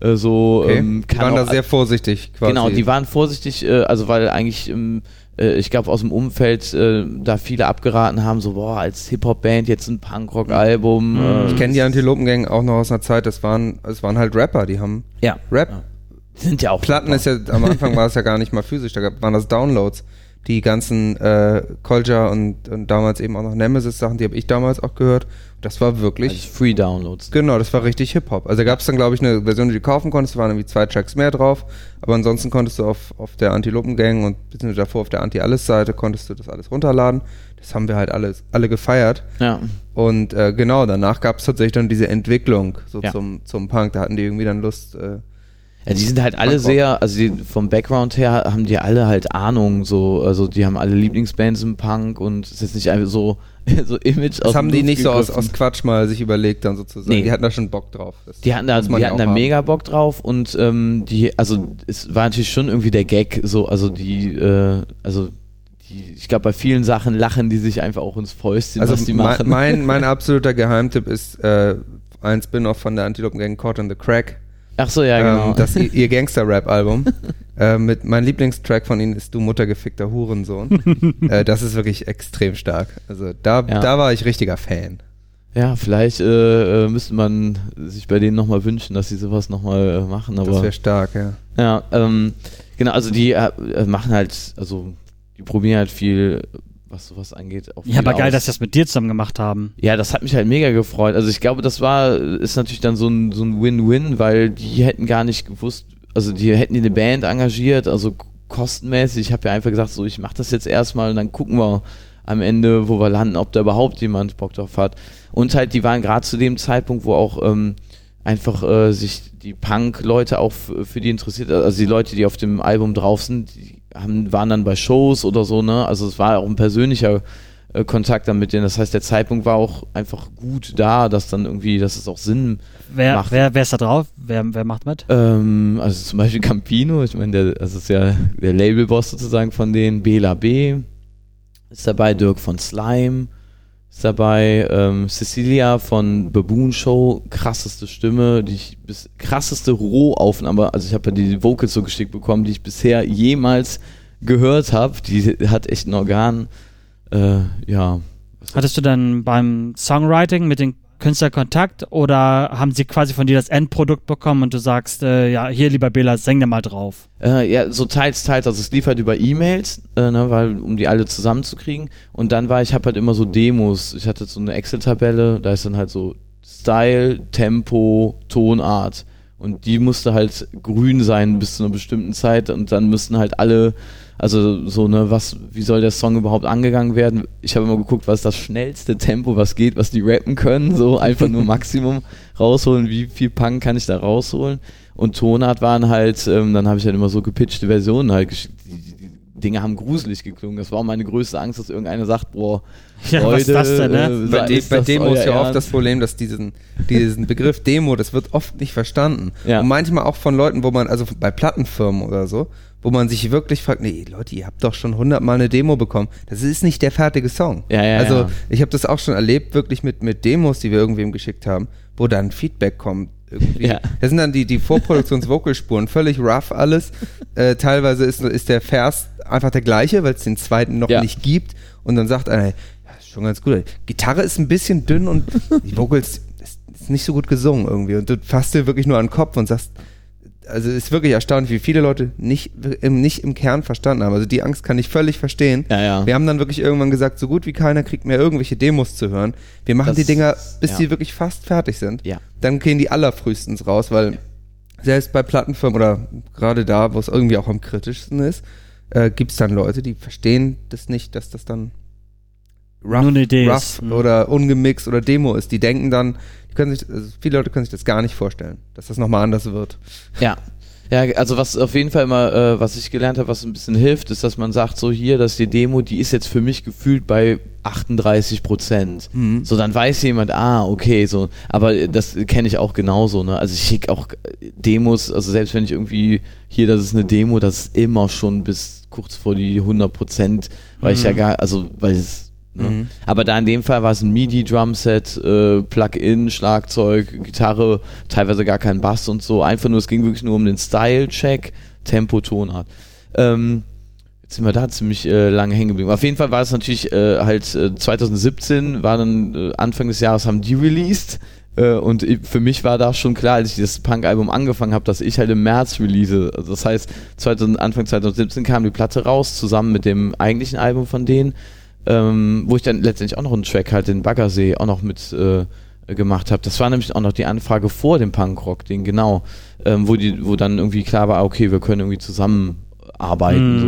äh, so, Okay. ähm, die waren auch, da sehr vorsichtig quasi. Genau, die waren vorsichtig, äh, also weil eigentlich, ähm, äh, ich glaube aus dem Umfeld äh, da viele abgeraten haben, so boah, als Hip-Hop-Band jetzt ein Punkrock-Album. Mhm. Äh, ich kenne die Antilopengang auch noch aus einer Zeit, das waren, es waren halt Rapper, die haben ja, Rap. Ja. sind ja auch Platten ist ja, am Anfang war es ja gar nicht mal physisch, da waren das Downloads. Die ganzen äh, Kolja und, und damals eben auch noch Nemesis-Sachen, die habe ich damals auch gehört. Das war wirklich, Also Free Downloads. genau, das war richtig Hip-Hop. Also da gab es dann, glaube ich, eine Version, die du kaufen konntest, da waren irgendwie zwei Tracks mehr drauf. Aber ansonsten konntest du auf, auf der Antilopen-Gang und beziehungsweise davor auf der Anti-Alles-Seite konntest du das alles runterladen. Das haben wir halt alles, alle gefeiert. Ja. Und äh, genau, danach gab es tatsächlich dann diese Entwicklung so Ja. zum, zum Punk. Da hatten die irgendwie dann Lust. Äh, ja. Die sind halt alle sehr, also die, vom Background her haben die alle halt Ahnung, so, also die haben alle Lieblingsbands im Punk und es ist jetzt nicht einfach so, so Image das haben die nicht so aus, gegriffen. aus Quatsch mal sich überlegt, dann sozusagen. Nee. Die hatten da schon Bock drauf. Das Die hatten da, die hatten da mega Bock drauf und ähm, die, also es war natürlich schon irgendwie der Gag, so, also die, äh, also die, ich glaube bei vielen Sachen lachen die sich einfach auch ins Fäustchen, Also was die mein, machen. mein, mein absoluter Geheimtipp ist äh, ein Spin-off von der Antilopen-Gang Caught in the Crack. Ach so, ja, genau. Ähm, das ihr, ihr Gangster-Rap-Album. äh, mit mein Lieblingstrack von ihnen ist Du Muttergefickter Hurensohn. äh, das ist wirklich extrem stark. Also da, Ja. da war ich richtiger Fan. ja, vielleicht äh, äh, müsste man sich bei denen nochmal wünschen, dass sie sowas nochmal äh, machen, aber. Das wäre stark, ja. Ja, ähm, genau, also die äh, äh, machen halt, also die probieren halt viel, was sowas angeht. Auch Ja, aber geil, aus. dass sie das mit dir zusammen gemacht haben. Ja, das hat mich halt mega gefreut. Also ich glaube, das war, ist natürlich dann so ein, so ein Win-Win, weil die hätten gar nicht gewusst, also die hätten die eine Band engagiert, also kostenmäßig. Ich habe ja einfach gesagt, so ich mache das jetzt erstmal und dann gucken wir am Ende, wo wir landen, ob da überhaupt jemand Bock drauf hat. Und halt, die waren gerade zu dem Zeitpunkt, wo auch ähm, einfach äh, sich die Punk-Leute auch für die interessiert, also die Leute, die auf dem Album drauf sind, die haben, waren dann bei Shows oder so, ne? Also es war auch ein persönlicher äh, Kontakt dann mit denen. Das heißt, der Zeitpunkt war auch einfach gut da, dass dann irgendwie, dass es auch Sinn Wer, Macht. wer, wer ist da drauf? Wer, wer macht mit? ähm, also zum Beispiel Campino, ich meine, der, das ist ja der Labelboss sozusagen von denen, Bela B. ist dabei, Dirk von Slime ist dabei. Ähm, Cecilia von Baboon Show, krasseste Stimme, die ich bis krasseste Rohaufnahme, also ich habe ja die Vocals so geschickt bekommen, die ich bisher jemals gehört habe. Die hat echt ein Organ. Äh, ja. Hattest du dann beim Songwriting mit den Künstler Kontakt oder haben sie quasi von dir das Endprodukt bekommen und du sagst, äh, ja, hier lieber Bela, sing dir mal drauf? Äh, ja, so teils, teils. Also es lief halt über E-Mails, äh, ne, weil, um die alle zusammenzukriegen. Und dann war ich, habe halt immer so Demos. Ich hatte so eine Excel-Tabelle, da ist dann halt so Style, Tempo, Tonart. Und die musste halt grün sein bis zu einer bestimmten Zeit und dann müssten halt alle also so ne, was, wie soll der Song überhaupt angegangen werden? Ich habe immer geguckt, was ist das schnellste Tempo, was geht, was die rappen können, so einfach nur Maximum rausholen, wie viel Punk kann ich da rausholen? Und Tonart waren halt, ähm, dann habe ich halt immer so gepitchte Versionen halt geschickt. Dinge haben gruselig geklungen. Das war auch meine größte Angst, dass irgendeiner sagt, boah, ja, Leute, was ist das denn, ne? Äh, bei, de bei Demo ist ja Ernst? oft das Problem, dass diesen, diesen Begriff Demo, das wird oft nicht verstanden. Ja. Und manchmal auch von Leuten, wo man, also bei Plattenfirmen oder so, wo man sich wirklich fragt, nee, Leute, ihr habt doch schon hundertmal eine Demo bekommen. Das ist nicht der fertige Song. Ja, ja, also ja. ich habe das auch schon erlebt, wirklich mit, mit Demos, die wir irgendwem geschickt haben, wo dann Feedback kommt. Irgendwie. Ja. Das sind dann die, die Vorproduktions-Vocalspuren, völlig rough alles. Äh, teilweise ist, ist der Vers einfach der gleiche, weil es den zweiten noch ja. nicht gibt. Und dann sagt einer, ja, ist schon ganz gut. Gitarre ist ein bisschen dünn und die Vocals ist, ist nicht so gut gesungen irgendwie. Und du fasst dir wirklich nur an den Kopf und sagst, also ist wirklich erstaunlich, wie viele Leute nicht im, nicht im Kern verstanden haben. Also die Angst kann ich völlig verstehen. Ja, ja. Wir haben dann wirklich irgendwann gesagt, so gut wie keiner kriegt mehr irgendwelche Demos zu hören. Wir machen das, die Dinger, bis ja. die wirklich fast fertig sind. Ja. Dann gehen die allerfrühestens raus, weil selbst bei Plattenfirmen oder gerade da, wo es irgendwie auch am kritischsten ist, äh, gibt es dann Leute, die verstehen das nicht, dass das dann rough, rough mhm. oder ungemixt oder Demo ist. Die denken dann, können sich, also viele Leute können sich das gar nicht vorstellen, dass das nochmal anders wird. Ja. Ja, also was auf jeden Fall immer, äh, was ich gelernt habe, was ein bisschen hilft, ist, dass man sagt, so hier, dass die Demo, die ist jetzt für mich gefühlt bei 38 Prozent. Mhm. So, dann weiß jemand, ah, okay, so, aber das kenne ich auch genauso, ne? Also ich schicke auch Demos, also selbst wenn ich irgendwie hier, das ist eine Demo, das ist immer schon bis kurz vor die 100 Prozent, weil mhm. ich ja gar, also, weil es Ne? Mhm. Aber da in dem Fall war es ein MIDI-Drumset, äh, Plug-in, Schlagzeug, Gitarre, teilweise gar kein Bass und so. Einfach nur, es ging wirklich nur um den Style-Check, Tempo, Tonart. Ähm, jetzt sind wir da ziemlich äh, lange hängen geblieben. Auf jeden Fall war es natürlich äh, halt äh, 2017, war dann äh, Anfang des Jahres haben die released. Äh, und für mich war da schon klar, als ich das Punk-Album angefangen habe, dass ich halt im März release. Also das heißt, 2000, Anfang 2017 kam die Platte raus, zusammen mit dem eigentlichen Album von denen ähm, wo ich dann letztendlich auch noch einen Track halt den Baggersee auch noch mit äh, gemacht habe. Das war nämlich auch noch die Anfrage vor dem Punkrock-Ding, genau, ähm, wo die, wo dann irgendwie klar war, okay, wir können irgendwie zusammenarbeiten. Mhm.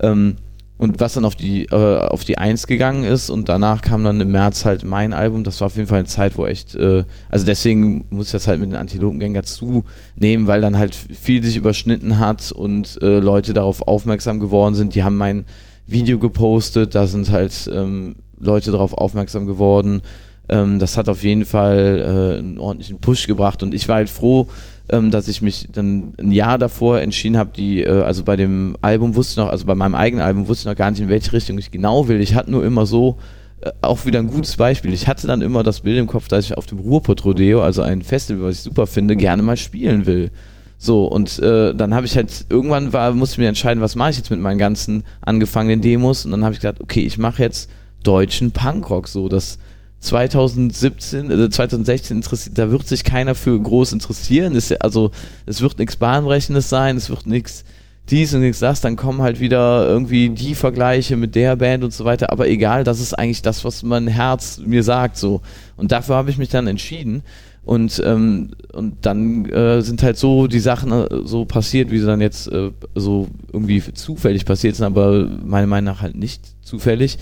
So. Ähm, und was dann auf die äh, auf die Eins gegangen ist und danach kam dann im März halt mein Album. Das war auf jeden Fall eine Zeit, wo echt, äh, also deswegen muss ich das halt mit den Antilopengänger zunehmen, weil dann halt viel sich überschnitten hat und äh, Leute darauf aufmerksam geworden sind. Die haben mein Video gepostet, da sind halt ähm, Leute darauf aufmerksam geworden. Ähm, das hat auf jeden Fall äh, einen ordentlichen Push gebracht und ich war halt froh, ähm, dass ich mich dann ein Jahr davor entschieden habe, die, äh, also bei dem Album wusste ich noch, also bei meinem eigenen Album wusste ich noch gar nicht, in welche Richtung ich genau will. Ich hatte nur immer so, äh, auch wieder ein gutes Beispiel. Ich hatte dann immer das Bild im Kopf, dass ich auf dem Ruhrpott Rodeo, also ein Festival, was ich super finde, gerne mal spielen will. So, und äh, dann habe ich halt, irgendwann war, musste ich mir entscheiden, was mache ich jetzt mit meinen ganzen angefangenen Demos. Und dann habe ich gesagt, okay, ich mache jetzt deutschen Punkrock so. Das 2017, äh, 2016 interessiert, da wird sich keiner für groß interessieren. Ist, also es wird nichts Bahnbrechendes sein, es wird nichts dies und nichts das, dann kommen halt wieder irgendwie die Vergleiche mit der Band und so weiter, aber egal, das ist eigentlich das, was mein Herz mir sagt so. Und dafür habe ich mich dann entschieden. Und, ähm, und dann äh, sind halt so die Sachen äh, so passiert, wie sie dann jetzt äh, so irgendwie zufällig passiert sind, aber meiner Meinung nach halt nicht zufällig.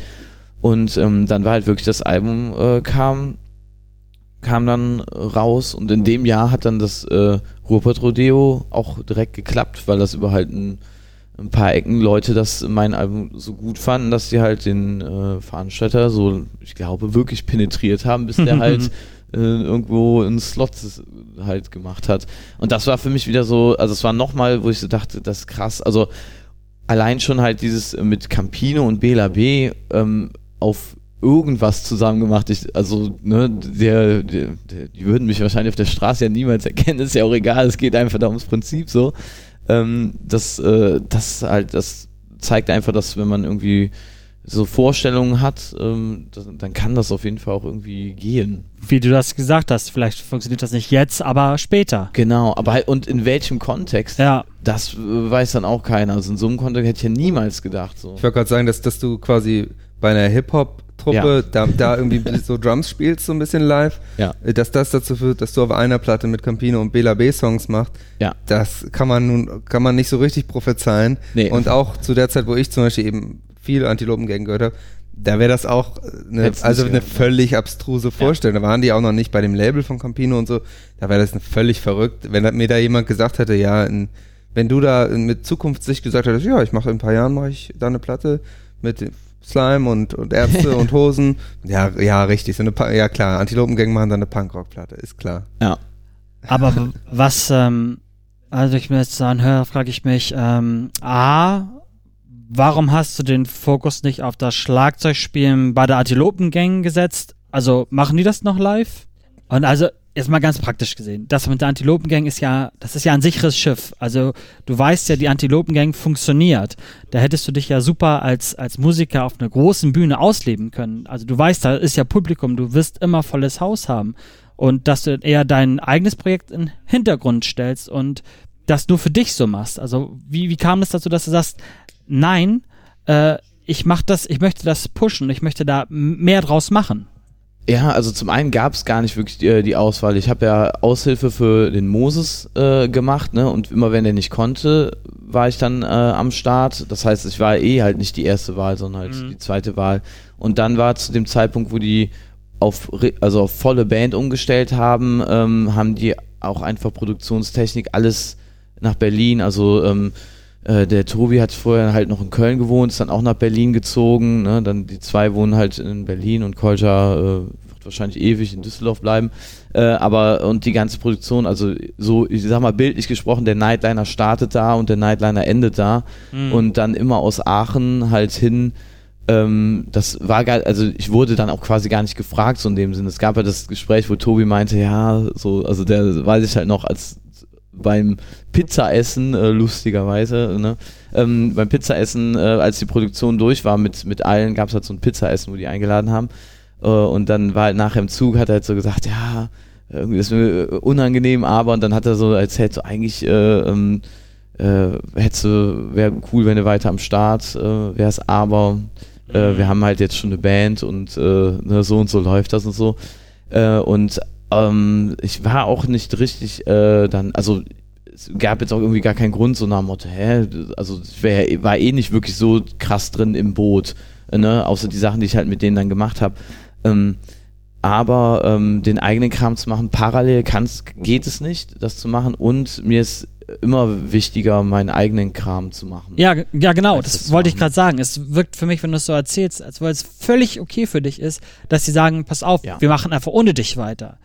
Und ähm, dann war halt wirklich das Album äh, kam, kam dann raus und in dem Jahr hat dann das äh, Ruhrpott Rodeo auch direkt geklappt, weil das über halt ein, ein paar Ecken Leute das mein Album so gut fanden, dass sie halt den äh, Veranstalter so, ich glaube, wirklich penetriert haben, bis der halt äh, irgendwo einen Slot halt gemacht hat. Und das war für mich wieder so, also es war nochmal, wo ich so dachte, das ist krass. Also allein schon halt dieses mit Campino und Bela B ähm, auf irgendwas zusammen gemacht. Ich, also, ne, der, der, der, die würden mich wahrscheinlich auf der Straße ja niemals erkennen, ist ja auch egal, es geht einfach da ums Prinzip so. Ähm, das, äh, das halt, das zeigt einfach, dass wenn man irgendwie so Vorstellungen hat, ähm, dann kann das auf jeden Fall auch irgendwie gehen. Wie du das gesagt hast, vielleicht funktioniert das nicht jetzt, aber später. Genau, aber halt, und in welchem Kontext? Ja. Das äh, weiß dann auch keiner. Also in so einem Kontext hätte ich ja niemals gedacht. So. Ich wollte gerade sagen, dass, dass du quasi bei einer Hip-Hop-Truppe ja. da, da irgendwie so Drums spielst, so ein bisschen live, ja. Äh, dass das dazu führt, dass du auf einer Platte mit Campino und Bela B Songs machst, ja. das kann man nun, kann man nicht so richtig prophezeien. Nee. Und auch zu der Zeit, wo ich zum Beispiel eben viel Antilopengang gehört habe, da wäre das auch eine, also eine völlig abstruse Vorstellung. Ja. Da waren die auch noch nicht bei dem Label von Campino und so. Da wäre das völlig verrückt, wenn mir da jemand gesagt hätte, ja, in, wenn du da mit Zukunftssicht gesagt hättest, ja, ich mache in ein paar Jahren mache ich da eine Platte mit Slime und, und Ärzte und Hosen. Ja, ja, richtig. So eine, ja klar, Antilopengang machen dann eine Punkrock-Platte, ist klar. Ja. Aber was, ähm, also ich mir jetzt anhöre, frage ich mich, ähm, A, warum hast du den Fokus nicht auf das Schlagzeugspielen bei der Antilopengang gesetzt? Also machen die das noch live? Und also jetzt mal ganz praktisch gesehen, das mit der Antilopengang ist ja, das ist ja ein sicheres Schiff. Also du weißt ja, die Antilopengang funktioniert. Da hättest du dich ja super als, als Musiker auf einer großen Bühne ausleben können. Also du weißt, da ist ja Publikum, du wirst immer volles Haus haben. Und dass du eher dein eigenes Projekt in den Hintergrund stellst und das nur für dich so machst. Also wie, wie kam es dazu, dass du sagst, nein, äh, ich mach das, ich möchte das pushen, ich möchte da mehr draus machen. Ja, also zum einen gab es gar nicht wirklich die, die Auswahl. Ich habe ja Aushilfe für den Moses äh, gemacht, ne? Und immer wenn er nicht konnte, war ich dann äh, am Start. Das heißt, ich war eh halt nicht die erste Wahl, sondern halt mhm. die zweite Wahl. Und dann war zu dem Zeitpunkt, wo die auf also auf volle Band umgestellt haben, ähm, haben die auch einfach Produktionstechnik alles nach Berlin, also ähm, äh, der Tobi hat vorher halt noch in Köln gewohnt, ist dann auch nach Berlin gezogen. Ne? Dann die zwei wohnen halt in Berlin und Kolja äh, wird wahrscheinlich ewig in Düsseldorf bleiben. Äh, aber und die ganze Produktion, also so, ich sag mal bildlich gesprochen, der Nightliner startet da und der Nightliner endet da mhm. und dann immer aus Aachen halt hin. Ähm, das war gar, also ich wurde dann auch quasi gar nicht gefragt, so in dem Sinne. Es gab ja das Gespräch, wo Tobi meinte, ja, so, also der weiß ich halt noch, als beim Pizzaessen, äh, lustigerweise, ne? ähm, beim Pizzaessen, äh, als die Produktion durch war mit, mit allen, gab es halt so ein Pizzaessen, wo die eingeladen haben. Äh, und dann war halt nachher im Zug, hat er halt so gesagt, ja, irgendwie ist mir äh, unangenehm, aber und dann hat er so erzählt, so eigentlich äh, ähm, äh, hättest du, wäre cool, wenn du weiter am Start äh, wärst, aber mhm. wir haben halt jetzt schon eine Band und ne, so und so läuft das und so. Und ähm, ich war auch nicht richtig äh, dann, also es gab jetzt auch irgendwie gar keinen Grund, so nach dem Motto, hä, also ich wär, war eh nicht wirklich so krass drin im Boot, ne, außer die Sachen, die ich halt mit denen dann gemacht habe. Ähm, aber ähm, den eigenen Kram zu machen, parallel kann's, geht es nicht, das zu machen und mir ist immer wichtiger, meinen eigenen Kram zu machen. Ja, ja genau, das, das wollte ich gerade sagen. Es wirkt für mich, wenn du es so erzählst, als weil es völlig okay für dich ist, dass sie sagen, pass auf, ja. wir machen einfach ohne dich weiter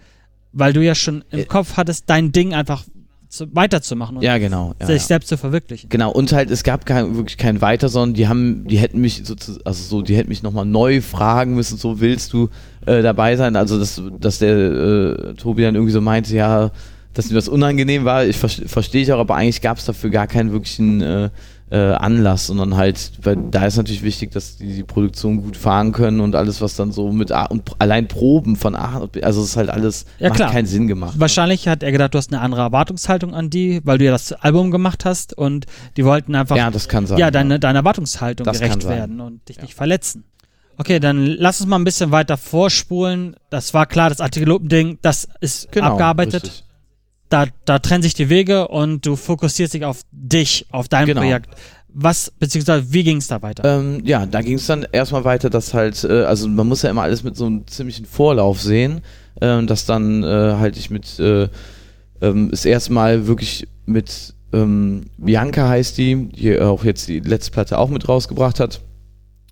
weil du ja schon im äh, Kopf hattest, dein Ding einfach zu, weiterzumachen und ja, genau, ja, sich ja. selbst zu verwirklichen. Genau, und halt, es gab kein, wirklich kein Weiter, sondern die haben, die hätten mich sozusagen, also so, die hätten mich nochmal neu fragen müssen, so willst du äh, dabei sein? Also, dass, dass der äh, Tobi dann irgendwie so meinte, ja, dass mir das unangenehm war, ich verstehe ich auch, aber eigentlich gab es dafür gar keinen wirklichen äh, äh, Anlass, sondern halt, weil da ist natürlich wichtig, dass die, die Produktion gut fahren können und alles, was dann so mit A und allein Proben von A also es ist halt alles, ja, macht klar. keinen Sinn gemacht. Wahrscheinlich ne? hat er gedacht, du hast eine andere Erwartungshaltung an die, weil du ja das Album gemacht hast und die wollten einfach ja, das kann sein, ja, deine, ja. deiner Erwartungshaltung das gerecht werden und dich ja. nicht verletzen. Okay, dann lass uns mal ein bisschen weiter vorspulen. Das war klar, das Antilopen-Ding, das ist genau, abgearbeitet. Richtig da, da trennen sich die Wege und du fokussierst dich auf dich, auf dein genau. Projekt. Was, beziehungsweise wie ging es da weiter? Ähm, ja, da ging es dann erstmal weiter, dass halt, äh, also man muss ja immer alles mit so einem ziemlichen Vorlauf sehen, äh, dass dann äh, halt ich mit äh, ähm, das erste Mal wirklich mit ähm, Bianca heißt die, die auch jetzt die letzte Platte auch mit rausgebracht hat.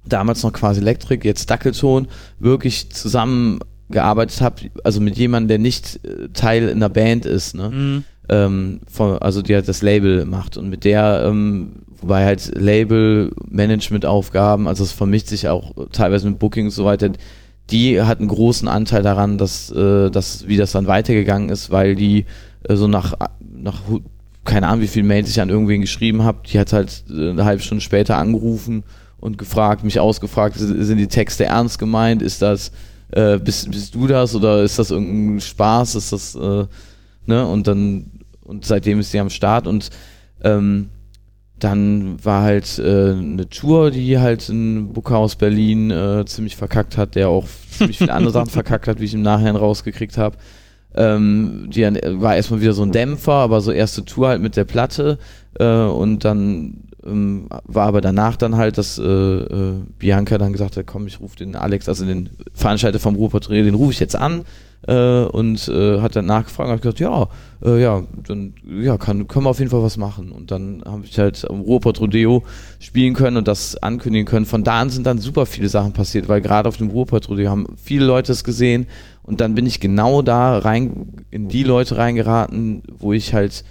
Damals noch quasi Electric, jetzt Dackelton, wirklich zusammen gearbeitet habe, also mit jemandem, der nicht äh, Teil in der Band ist, ne? Mhm. ähm, von, also die halt das Label macht und mit der, ähm, wobei halt Label-Management-Aufgaben, also es vermischt sich auch teilweise mit Bookings und so weiter, die hat einen großen Anteil daran, dass, äh, dass wie das dann weitergegangen ist, weil die äh, so nach, nach keine Ahnung, wie viele Mails ich an irgendwen geschrieben habe, die hat halt äh, eine halbe Stunde später angerufen und gefragt, mich ausgefragt, sind die Texte ernst gemeint, ist das, äh, bist, bist du das oder ist das irgendein Spaß, ist das, äh, ne, und dann, und seitdem ist sie am Start und ähm, dann war halt äh, eine Tour, die halt in Booker aus Berlin äh, ziemlich verkackt hat, der auch ziemlich viele andere Sachen verkackt hat, wie ich im Nachhinein rausgekriegt habe. Ähm, die war erstmal wieder so ein Dämpfer, aber so erste Tour halt mit der Platte äh, und dann ähm, war aber danach dann halt, dass äh, äh, Bianca dann gesagt hat, komm, ich rufe den Alex, also den Veranstalter vom Ruhrporträt, den rufe ich jetzt an äh, und äh, hat dann nachgefragt und hat gesagt, ja, äh, ja, dann ja, kann, können wir auf jeden Fall was machen. Und dann habe ich halt am Ruhrport Rodeo spielen können und das ankündigen können. Von da an sind dann super viele Sachen passiert, weil gerade auf dem Ruhrport Rodeo haben viele Leute es gesehen und dann bin ich genau da rein, in die Leute reingeraten, wo ich halt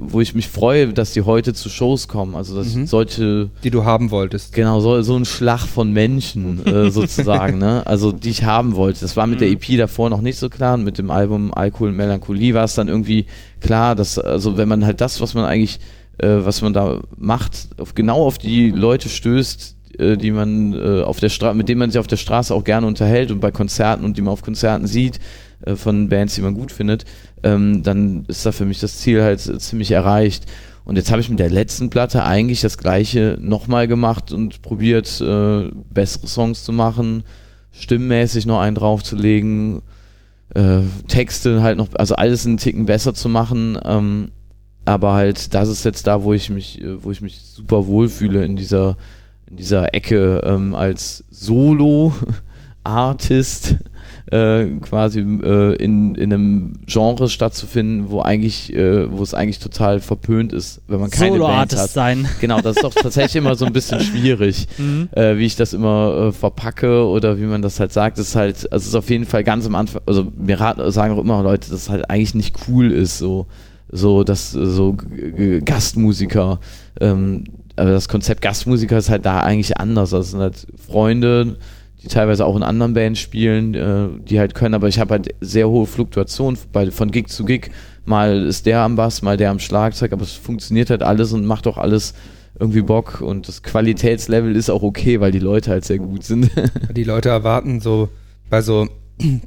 wo ich mich freue, dass die heute zu Shows kommen. Also dass mhm. solche. Die du haben wolltest. Genau, so, so ein Schlag von Menschen äh, sozusagen, ne? Also die ich haben wollte. Das war mit mhm. der EP davor noch nicht so klar und mit dem Album Alkohol und Melancholie war es dann irgendwie klar, dass, also wenn man halt das, was man eigentlich, äh, was man da macht, auf, genau auf die Leute stößt, äh, die man äh, auf der Straße, mit denen man sich auf der Straße auch gerne unterhält und bei Konzerten und die man auf Konzerten sieht, äh, von Bands, die man gut findet, ähm, dann ist da für mich das Ziel halt ziemlich erreicht. Und jetzt habe ich mit der letzten Platte eigentlich das gleiche nochmal gemacht und probiert, äh, bessere Songs zu machen, stimmmäßig noch einen draufzulegen, äh, Texte halt noch, also alles einen Ticken besser zu machen. Ähm, aber halt, das ist jetzt da, wo ich mich, äh, wo ich mich super wohlfühle in dieser, in dieser Ecke ähm, als Solo-Artist äh, quasi äh, in, in einem Genre stattzufinden, wo eigentlich, äh, wo es eigentlich total verpönt ist, wenn man keine Band hat. sein. Genau, das ist doch tatsächlich immer so ein bisschen schwierig, mhm. äh, wie ich das immer äh, verpacke oder wie man das halt sagt. Das ist halt, also es ist auf jeden Fall ganz am Anfang, also mir raten, sagen auch immer Leute, dass es halt eigentlich nicht cool ist, so so dass so Gastmusiker ähm, aber das Konzept Gastmusiker ist halt da eigentlich anders. Das sind halt Freunde, die teilweise auch in anderen Bands spielen, äh, die halt können, aber ich habe halt sehr hohe Fluktuation bei, von Gig zu Gig. Mal ist der am Bass, mal der am Schlagzeug, aber es funktioniert halt alles und macht auch alles irgendwie Bock und das Qualitätslevel ist auch okay, weil die Leute halt sehr gut sind. die Leute erwarten so bei so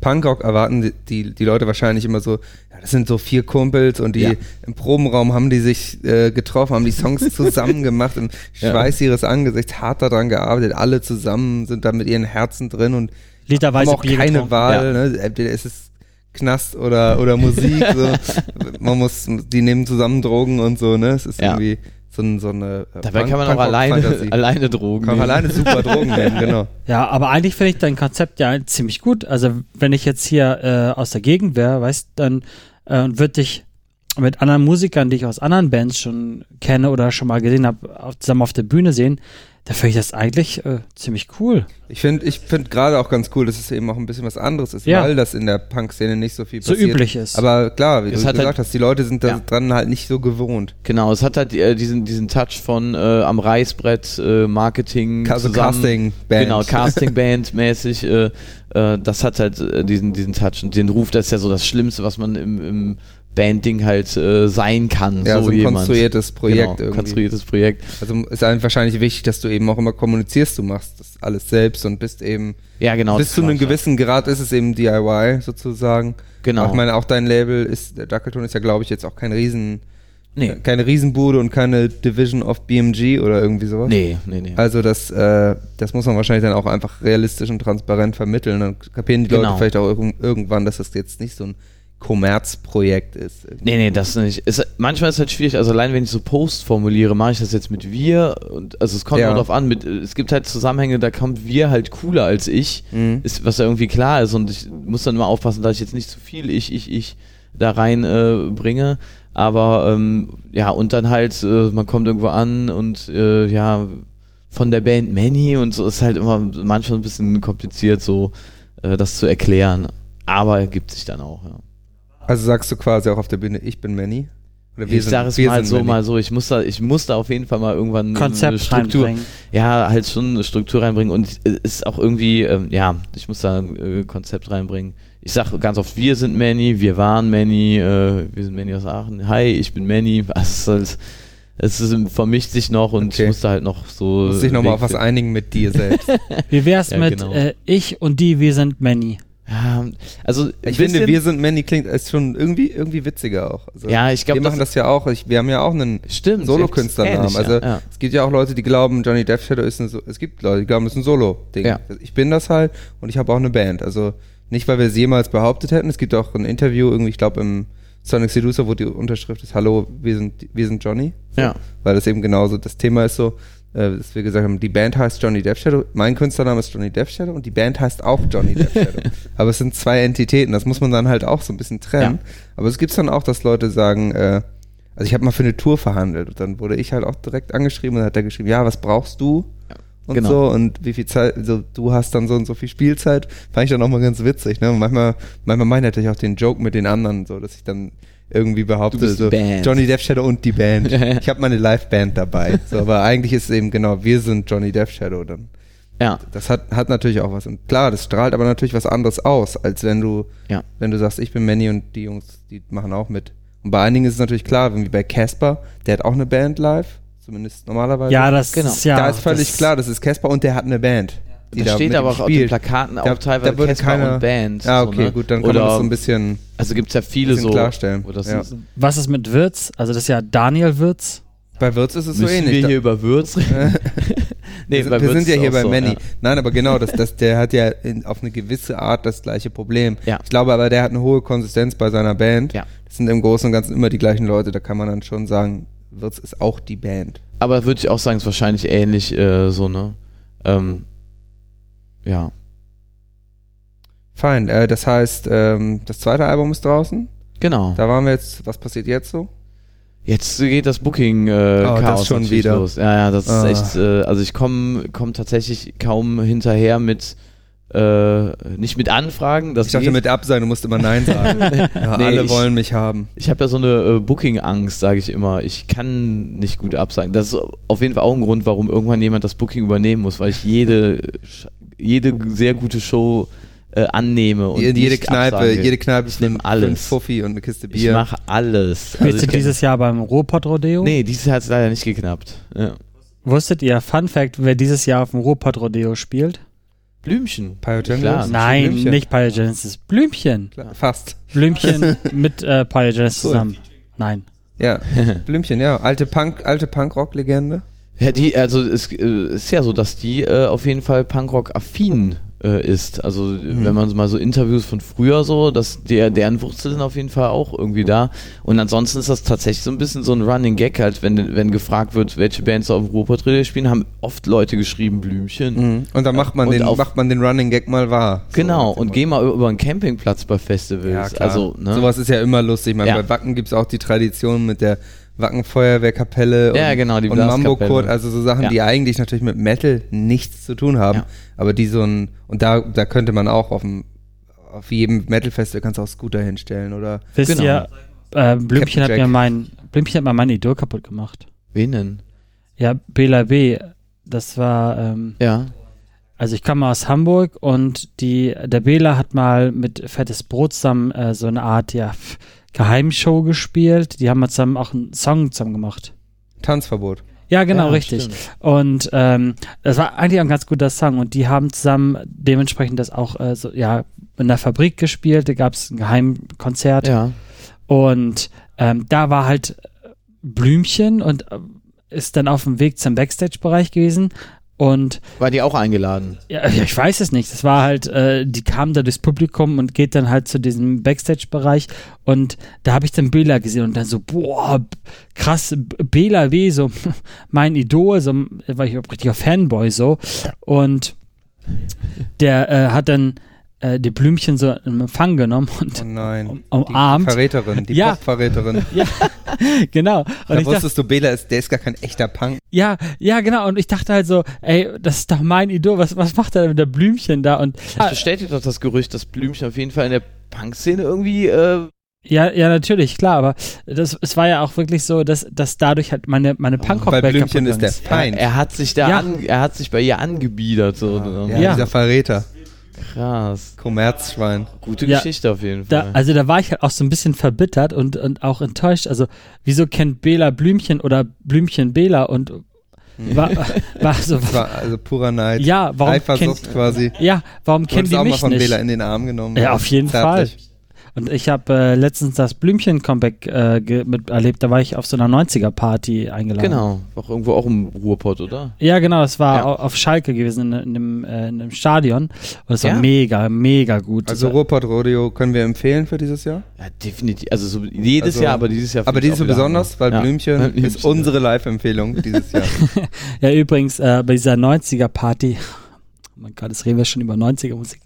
Punkrock erwarten die, die Leute wahrscheinlich immer so, ja, das sind so vier Kumpels und die ja. im Probenraum haben die sich äh, getroffen, haben die Songs zusammen gemacht im Schweiß ja. ihres Angesichts hart daran gearbeitet, alle zusammen sind da mit ihren Herzen drin und Literweise haben auch Bier keine getrunken. Wahl, ne? entweder ist es Knast oder, oder Musik, so. man muss, die nehmen zusammen Drogen und so, ne, es ist irgendwie so, so eine. Äh, Dabei Punk, kann man auch alleine, alleine Drogen Kann man alleine super Drogen nehmen, genau. Ja, aber eigentlich finde ich dein Konzept ja ziemlich gut. Also, wenn ich jetzt hier äh, aus der Gegend wäre, weißt dann äh, würde ich mit anderen Musikern, die ich aus anderen Bands schon kenne oder schon mal gesehen habe, zusammen auf der Bühne sehen, da finde ich das eigentlich äh, ziemlich cool. Ich finde ich find gerade auch ganz cool, dass es eben auch ein bisschen was anderes ist, ja. weil das in der Punk-Szene nicht so viel so passiert. So üblich ist. Aber klar, wie es du gesagt halt, hast, die Leute sind ja. dran halt nicht so gewohnt. Genau, es hat halt äh, diesen, diesen Touch von äh, am Reißbrett äh, Marketing also Casting-Band. Genau, Casting-Band-mäßig. Äh, äh, das hat halt diesen, diesen Touch und den Ruf, das ist ja so das Schlimmste, was man im, im Banding halt äh, sein kann. Ja, so, so ein jemand. konstruiertes Projekt genau, irgendwie. konstruiertes Projekt. Also ist halt wahrscheinlich wichtig, dass du eben auch immer kommunizierst, du machst das alles selbst und bist eben ja, genau, bis zu einem gewissen Grad ist es eben DIY sozusagen. Genau. ich meine, auch dein Label ist, der Dackelton ist ja glaube ich jetzt auch kein Riesen Nee. Keine Riesenbude und keine Division of BMG oder irgendwie sowas. Nee, nee, nee. Also das, äh, das muss man wahrscheinlich dann auch einfach realistisch und transparent vermitteln. Dann kapieren die genau. Leute vielleicht auch irg irgendwann, dass das jetzt nicht so ein Kommerzprojekt ist. Irgendwie. Nee, nee, das nicht. Ist, manchmal ist es halt schwierig, also allein wenn ich so Post formuliere, mache ich das jetzt mit wir und also es kommt ja. darauf an, mit, es gibt halt Zusammenhänge, da kommt wir halt cooler als ich, mhm. ist, was ja irgendwie klar ist und ich muss dann mal aufpassen, dass ich jetzt nicht zu viel ich, ich, ich da rein äh, bringe. Aber ähm, ja, und dann halt, äh, man kommt irgendwo an und äh, ja, von der Band Manny und so ist halt immer manchmal ein bisschen kompliziert, so äh, das zu erklären. Aber ergibt sich dann auch, ja. Also sagst du quasi auch auf der Bühne, ich bin Manny? Oder wir ich sage es mal so, Manny. mal so. Ich muss da, ich muss da auf jeden Fall mal irgendwann Konzept eine Struktur, reinbringen. ja, halt schon eine Struktur reinbringen und es ist auch irgendwie, ähm, ja, ich muss da ein äh, Konzept reinbringen. Ich sage ganz oft, wir sind Manny, wir waren Manny, äh, wir sind Manny aus Aachen. Hi, ich bin Manny. Was halt, es ist, vermischt sich noch und okay. ich muss da halt noch so. Muss dich nochmal auf was einigen mit dir selbst. Wie wär's ja, mit genau. äh, ich und die, wir sind Manny? Ja, also ich finde, wir sind Manny klingt ist schon irgendwie irgendwie witziger auch. Also ja, ich glaube, wir machen das, ja auch. Ich, wir haben ja auch einen Solo-Künstlernamen. Also ja. es gibt ja auch Leute, die glauben, Johnny Death Shadow ist ein. So es gibt Leute, die glauben, das ist ein Solo-Ding. Ja. Ich bin das halt und ich habe auch eine Band. Also nicht, weil wir es jemals behauptet hätten. Es gibt auch ein Interview irgendwie, ich glaube im Sonic Seducer, wo die Unterschrift ist: Hallo, wir sind wir sind Johnny. Ja. Weil das eben genauso das Thema ist so äh, dass wir gesagt haben, die Band heißt Johnny Death Shadow, mein Künstlername ist Johnny Death Shadow und die Band heißt auch Johnny Death Shadow. Aber es sind zwei Entitäten, das muss man dann halt auch so ein bisschen trennen. Ja. Aber es gibt dann auch, dass Leute sagen, äh, also ich habe mal für eine Tour verhandelt und dann wurde ich halt auch direkt angeschrieben und dann hat er geschrieben, ja, was brauchst du? Und genau. so und wie viel Zeit, also du hast dann so und so viel Spielzeit, fand ich dann auch mal ganz witzig, ne? Und manchmal, manchmal meine ich auch den Joke mit den anderen, so, dass ich dann irgendwie behaupte, so Johnny Death Shadow und die Band. ich habe meine Live-Band dabei. So, aber eigentlich ist es eben genau, wir sind Johnny Death Shadow dann. Ja. Das hat, hat natürlich auch was. Und klar, das strahlt aber natürlich was anderes aus, als wenn du, ja. wenn du sagst, ich bin Manny und die Jungs, die machen auch mit. Und bei einigen ist es natürlich klar, wie bei Casper, der hat auch eine Band live, zumindest normalerweise. Ja, das genau. ist ja. Da ist völlig klar, das ist Casper und der hat eine Band. Ja. Die da steht aber auch auf den Plakaten auch da, teilweise da Casper keine, und Band. Ja, okay, so, ne? gut, dann kann Oder, man das so ein bisschen. Also gibt es ja viele so. Klarstellen. Ja. Was ist mit Wirtz? Also das ist ja Daniel Wirtz. Bei Wirtz ist es Müssen so ähnlich. wir hier über Wirtz reden? nee, wir, wir sind ja hier bei so, Manny. Ja. Nein, aber genau, das, das, der hat ja in, auf eine gewisse Art das gleiche Problem. Ja. Ich glaube aber, der hat eine hohe Konsistenz bei seiner Band. Ja. Das sind im Großen und Ganzen immer die gleichen Leute. Da kann man dann schon sagen, Wirtz ist auch die Band. Aber würde ich auch sagen, ist wahrscheinlich ähnlich äh, so, ne? Ähm, ja. Fein. Äh, das heißt, ähm, das zweite Album ist draußen. Genau. Da waren wir jetzt. Was passiert jetzt so? Jetzt geht das Booking äh, oh, Chaos das schon wieder los. Ja, ja, das ah. ist echt. Äh, also ich komme komm tatsächlich kaum hinterher mit äh, nicht mit Anfragen. Das ich dachte geht. mit Absagen, du musst immer Nein sagen. ja, nee, alle ich, wollen mich haben. Ich habe ja so eine äh, Booking-Angst, sage ich immer. Ich kann nicht gut absagen. Das ist auf jeden Fall auch ein Grund, warum irgendwann jemand das Booking übernehmen muss, weil ich jede, jede sehr gute Show äh, annehme und jede, jede Kneipe, absage. jede Kneipe ich nehme alles. Fuffi und eine Kiste Bier. Ich mache alles. Spielst also du dieses Jahr beim Ruhrpott Rodeo? Nee, dieses Jahr hat es leider nicht geknappt. Ja. Wusstet ihr, Fun Fact, wer dieses Jahr auf dem Ruhrpott Rodeo spielt? Blümchen. Pyogenesis? Nein, Blümchen. nicht Pyogenesis. Blümchen. Klar, fast. Blümchen mit äh, Pyogenesis zusammen. Nein. Ja, Blümchen, ja. Alte Punk, alte Punkrock-Legende. Ja, die, also es äh, ist ja so, dass die äh, auf jeden Fall Punkrock-affin äh, ist. Also mhm. wenn man mal so Interviews von früher so, dass der, deren Wurzeln sind auf jeden Fall auch irgendwie da. Und ansonsten ist das tatsächlich so ein bisschen so ein Running Gag halt, wenn, wenn gefragt wird, welche Bands auf dem Ruhrpott spielen, haben oft Leute geschrieben Blümchen. Mhm. Und dann macht man, den, macht man den Running Gag mal wahr. Genau, so, und geh mal über einen Campingplatz bei Festivals. Ja, also, ne? Sowas ist ja immer lustig. Man, ja. Bei Wacken gibt es auch die Tradition mit der Wackenfeuerwehrkapelle ja, genau, die und Mambo-Kurt, also so Sachen, ja. die eigentlich natürlich mit Metal nichts zu tun haben, ja. aber die so ein, und da, da könnte man auch auf dem, auf jedem Metal-Festival kannst du auch Scooter hinstellen, oder? Wisst genau. ihr, äh, Blümchen hat mir mein, Blümchen hat mal meine Idol kaputt gemacht. Wen denn? Ja, Bela B. Das war, ähm, ja. Also ich komme aus Hamburg und die, der Bela hat mal mit Fettes Brot zusammen äh, so eine Art, ja, Geheimshow gespielt. Die haben zusammen auch einen Song zusammen gemacht. Tanzverbot. Ja, genau, ja, richtig. Stimmt. Und ähm, das war eigentlich auch ein ganz guter Song. Und die haben zusammen dementsprechend das auch äh, so, ja, in der Fabrik gespielt. Da gab es ein Geheimkonzert. Ja. Und ähm, da war halt Blümchen und äh, ist dann auf dem Weg zum Backstage-Bereich gewesen, und war die auch eingeladen? Ja, ich weiß es nicht. Das war halt, äh, die kam da durchs Publikum und geht dann halt zu diesem Backstage-Bereich und da habe ich dann Bela gesehen und dann so, boah, krass, Bela W, so mein Idol, so war ich richtiger Fanboy so. Und der äh, hat dann äh, die Blümchen so im Empfang genommen und oh nein. Um, umarmt. Die Verräterin, die ja. Postverräterin. ja, genau. Und da ich wusstest dachte, du, Bela ist, der ist gar kein echter Punk. Ja, ja, genau. Und ich dachte halt so, ey, das ist doch mein Idol. Was, was macht er denn mit der Blümchen da? Und das bestätigt doch das Gerücht, dass Blümchen auf jeden Fall in der Punk-Szene irgendwie äh, Ja, ja, natürlich, klar, aber das, es war ja auch wirklich so, dass, dass dadurch halt meine, meine punkrock Bei Blümchen ist der Feind. Er hat sich da Ja. an, er hat sich bei ihr angebiedert. So, ne? Ja, Ja. dieser Verräter. Krass. Kommerzschwein. Gute Ja. Geschichte auf jeden Da, Fall. also da war ich halt auch so ein bisschen verbittert und, und auch enttäuscht. Also, wieso kennt Bela Blümchen oder Blümchen Bela und war, war so. War also purer Neid. Ja, warum kennt, Eifersucht quasi. ja, warum Du kennen die auch mal von nicht? Bela in den Arm genommen. Ja, auf jeden Zärtlich. Und ich habe äh, letztens das Blümchen-Comeback äh, ge- mit erlebt. Da war ich auf so einer 90er-Party eingeladen. genau. Auch irgendwo auch im Ruhrpott, oder? Ja, genau. Das war Ja. au- auf Schalke gewesen, in, in, einem, äh, in einem Stadion. Und es war Ja? mega, mega gut. Also Das war- Ruhrpott Rodeo können wir empfehlen für dieses Jahr. Ja, definitiv. Also so jedes Also- Jahr, aber dieses Jahr. Aber dieses Jahr besonders, weil Ja. Blümchen, ist unsere Live-Empfehlung dieses Jahr. Ja, übrigens, äh, bei dieser 90er-Party, oh mein Gott, das reden wir schon über 90er-Musik,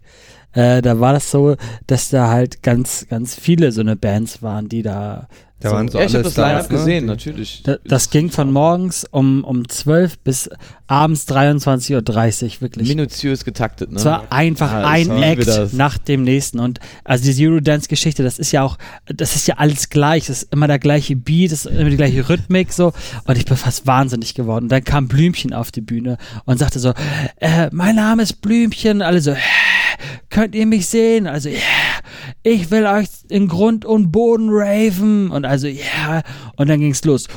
äh, da war das so, dass da halt ganz, ganz viele so eine Bands waren, die da. Da so, waren so Ja, ich habe das Stars, Line-Up ne? gesehen, natürlich. da, das ging von morgens um, um 12 bis abends 23.30 Uhr, wirklich. Minutiös getaktet, ne? Es war einfach Ja, ein Act nach dem nächsten. Und also diese Eurodance-Geschichte, das ist ja auch, das ist ja alles gleich. Das ist immer der gleiche Beat, das ist immer die gleiche Rhythmik so. Und ich bin fast wahnsinnig geworden. Und dann kam Blümchen auf die Bühne und sagte so, äh, mein Name ist Blümchen. Alle so, "Hä? Könnt ihr mich sehen? Also, ja, ich will euch in Grund und Boden raven. Und also, ja. Und dann ging's los.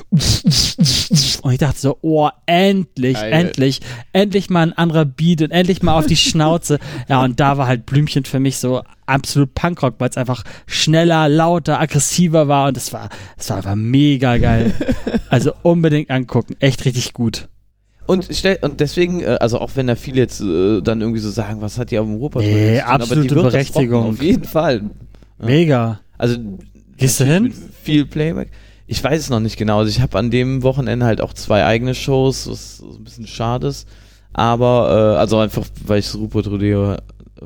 Und ich dachte so, oh, endlich, Geil. endlich, endlich mal ein anderer Beat und endlich mal auf die Schnauze. ja, und da war halt Blümchen für mich so absolut Punkrock, weil es einfach schneller, lauter, aggressiver war und es war, es war einfach mega geil. Also unbedingt angucken, echt richtig gut. Und, stell, und deswegen, äh, also auch wenn da viele jetzt äh, dann irgendwie so sagen, was hat die auf dem Ruhrpott Nee, zu tun, aber absolute Berechtigung. rocken, Auf jeden Fall. Ja. Mega. Also Gehst du hin? Viel Playback. Ich weiß es noch nicht genau. Also ich habe an dem Wochenende halt auch zwei eigene Shows, was so ein bisschen schade ist. Aber, äh, also einfach, weil ich das Ruhrpott Rodeo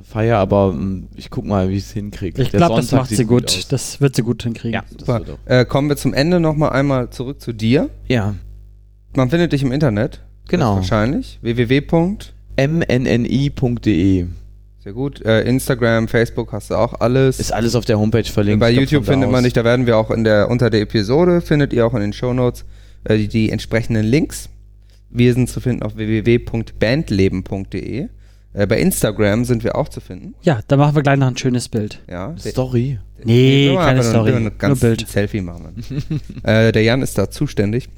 feier, aber mh, ich guck mal, wie ich es hinkriege. Ich glaube, das macht sie gut. aus. Das wird sie gut hinkriegen. Ja. Äh, kommen wir zum Ende nochmal einmal zurück zu dir. Ja, Man findet dich im Internet. Genau. Wahrscheinlich. www. mnni.de. Sehr gut. Äh, Instagram, Facebook hast du auch alles. Ist alles auf der Homepage verlinkt. Bei YouTube findet man dich, da werden wir auch in der, unter der Episode, findet ihr auch in den Shownotes äh, die, die entsprechenden Links. Wir sind zu finden auf www.bandleben.de. Äh, bei Instagram sind wir auch zu finden. Ja, da machen wir gleich noch ein schönes Bild. Ja. Story. Nee, wir keine Story, Nur, nur ein ganz Bild. Selfie machen. äh, der Jan ist da zuständig.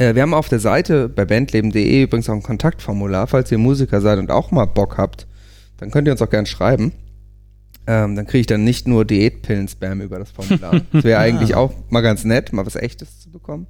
Äh, wir haben auf der Seite bei bandleben.de übrigens auch ein Kontaktformular, falls ihr Musiker seid und auch mal Bock habt, dann könnt ihr uns auch gern schreiben. Ähm, dann kriege ich dann nicht nur Diätpillen-Spam über das Formular. Das wäre eigentlich auch mal ganz nett, mal was Echtes zu bekommen.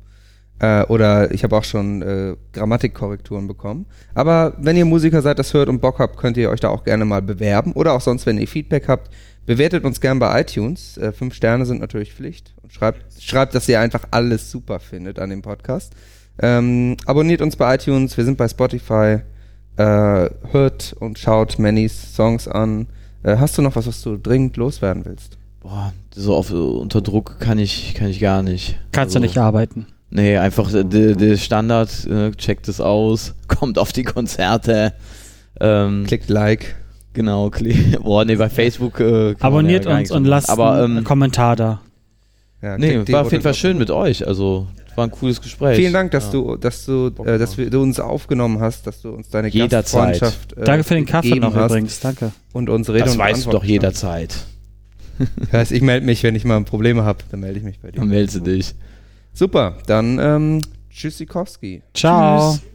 Äh, oder ich habe auch schon äh, Grammatikkorrekturen bekommen. Aber wenn ihr Musiker seid, das hört und Bock habt, könnt ihr euch da auch gerne mal bewerben. Oder auch sonst, wenn ihr Feedback habt, bewertet uns gern bei iTunes. Äh, fünf Sterne sind natürlich Pflicht. Und schreibt, schreibt, dass ihr einfach alles super findet an dem Podcast. Ähm, abonniert uns bei iTunes, wir sind bei Spotify. Äh, hört und schaut Mannys Songs an. Äh, hast du noch was, was du dringend loswerden willst? Boah, so auf, unter Druck kann ich, kann ich gar nicht. Kannst Also, du nicht arbeiten. Nee, einfach der Standard, äh, checkt es aus, kommt auf die Konzerte. Ähm, Klickt Like. Genau, klick. Boah, nee, bei Facebook. Äh, Abonniert ja uns und lasst Aber einen ähm, Kommentar da. Ja, nee, war auf jeden Fall schön mit euch. Also, war ein cooles Gespräch. Vielen Dank, dass Ja. du, dass du, äh, dass wir, du uns aufgenommen hast, dass du uns deine Jederzeit. Gastfreundschaft äh, Danke für den Kaffee gegeben noch hast übrigens. Danke. und unsere Rede Das und weißt du doch jederzeit. Das heißt, ich melde mich, wenn ich mal Probleme habe, dann melde ich mich bei dir. Dann meldest du dich. Super, dann ähm, Tschüssikowski. Ciao. Tschüss.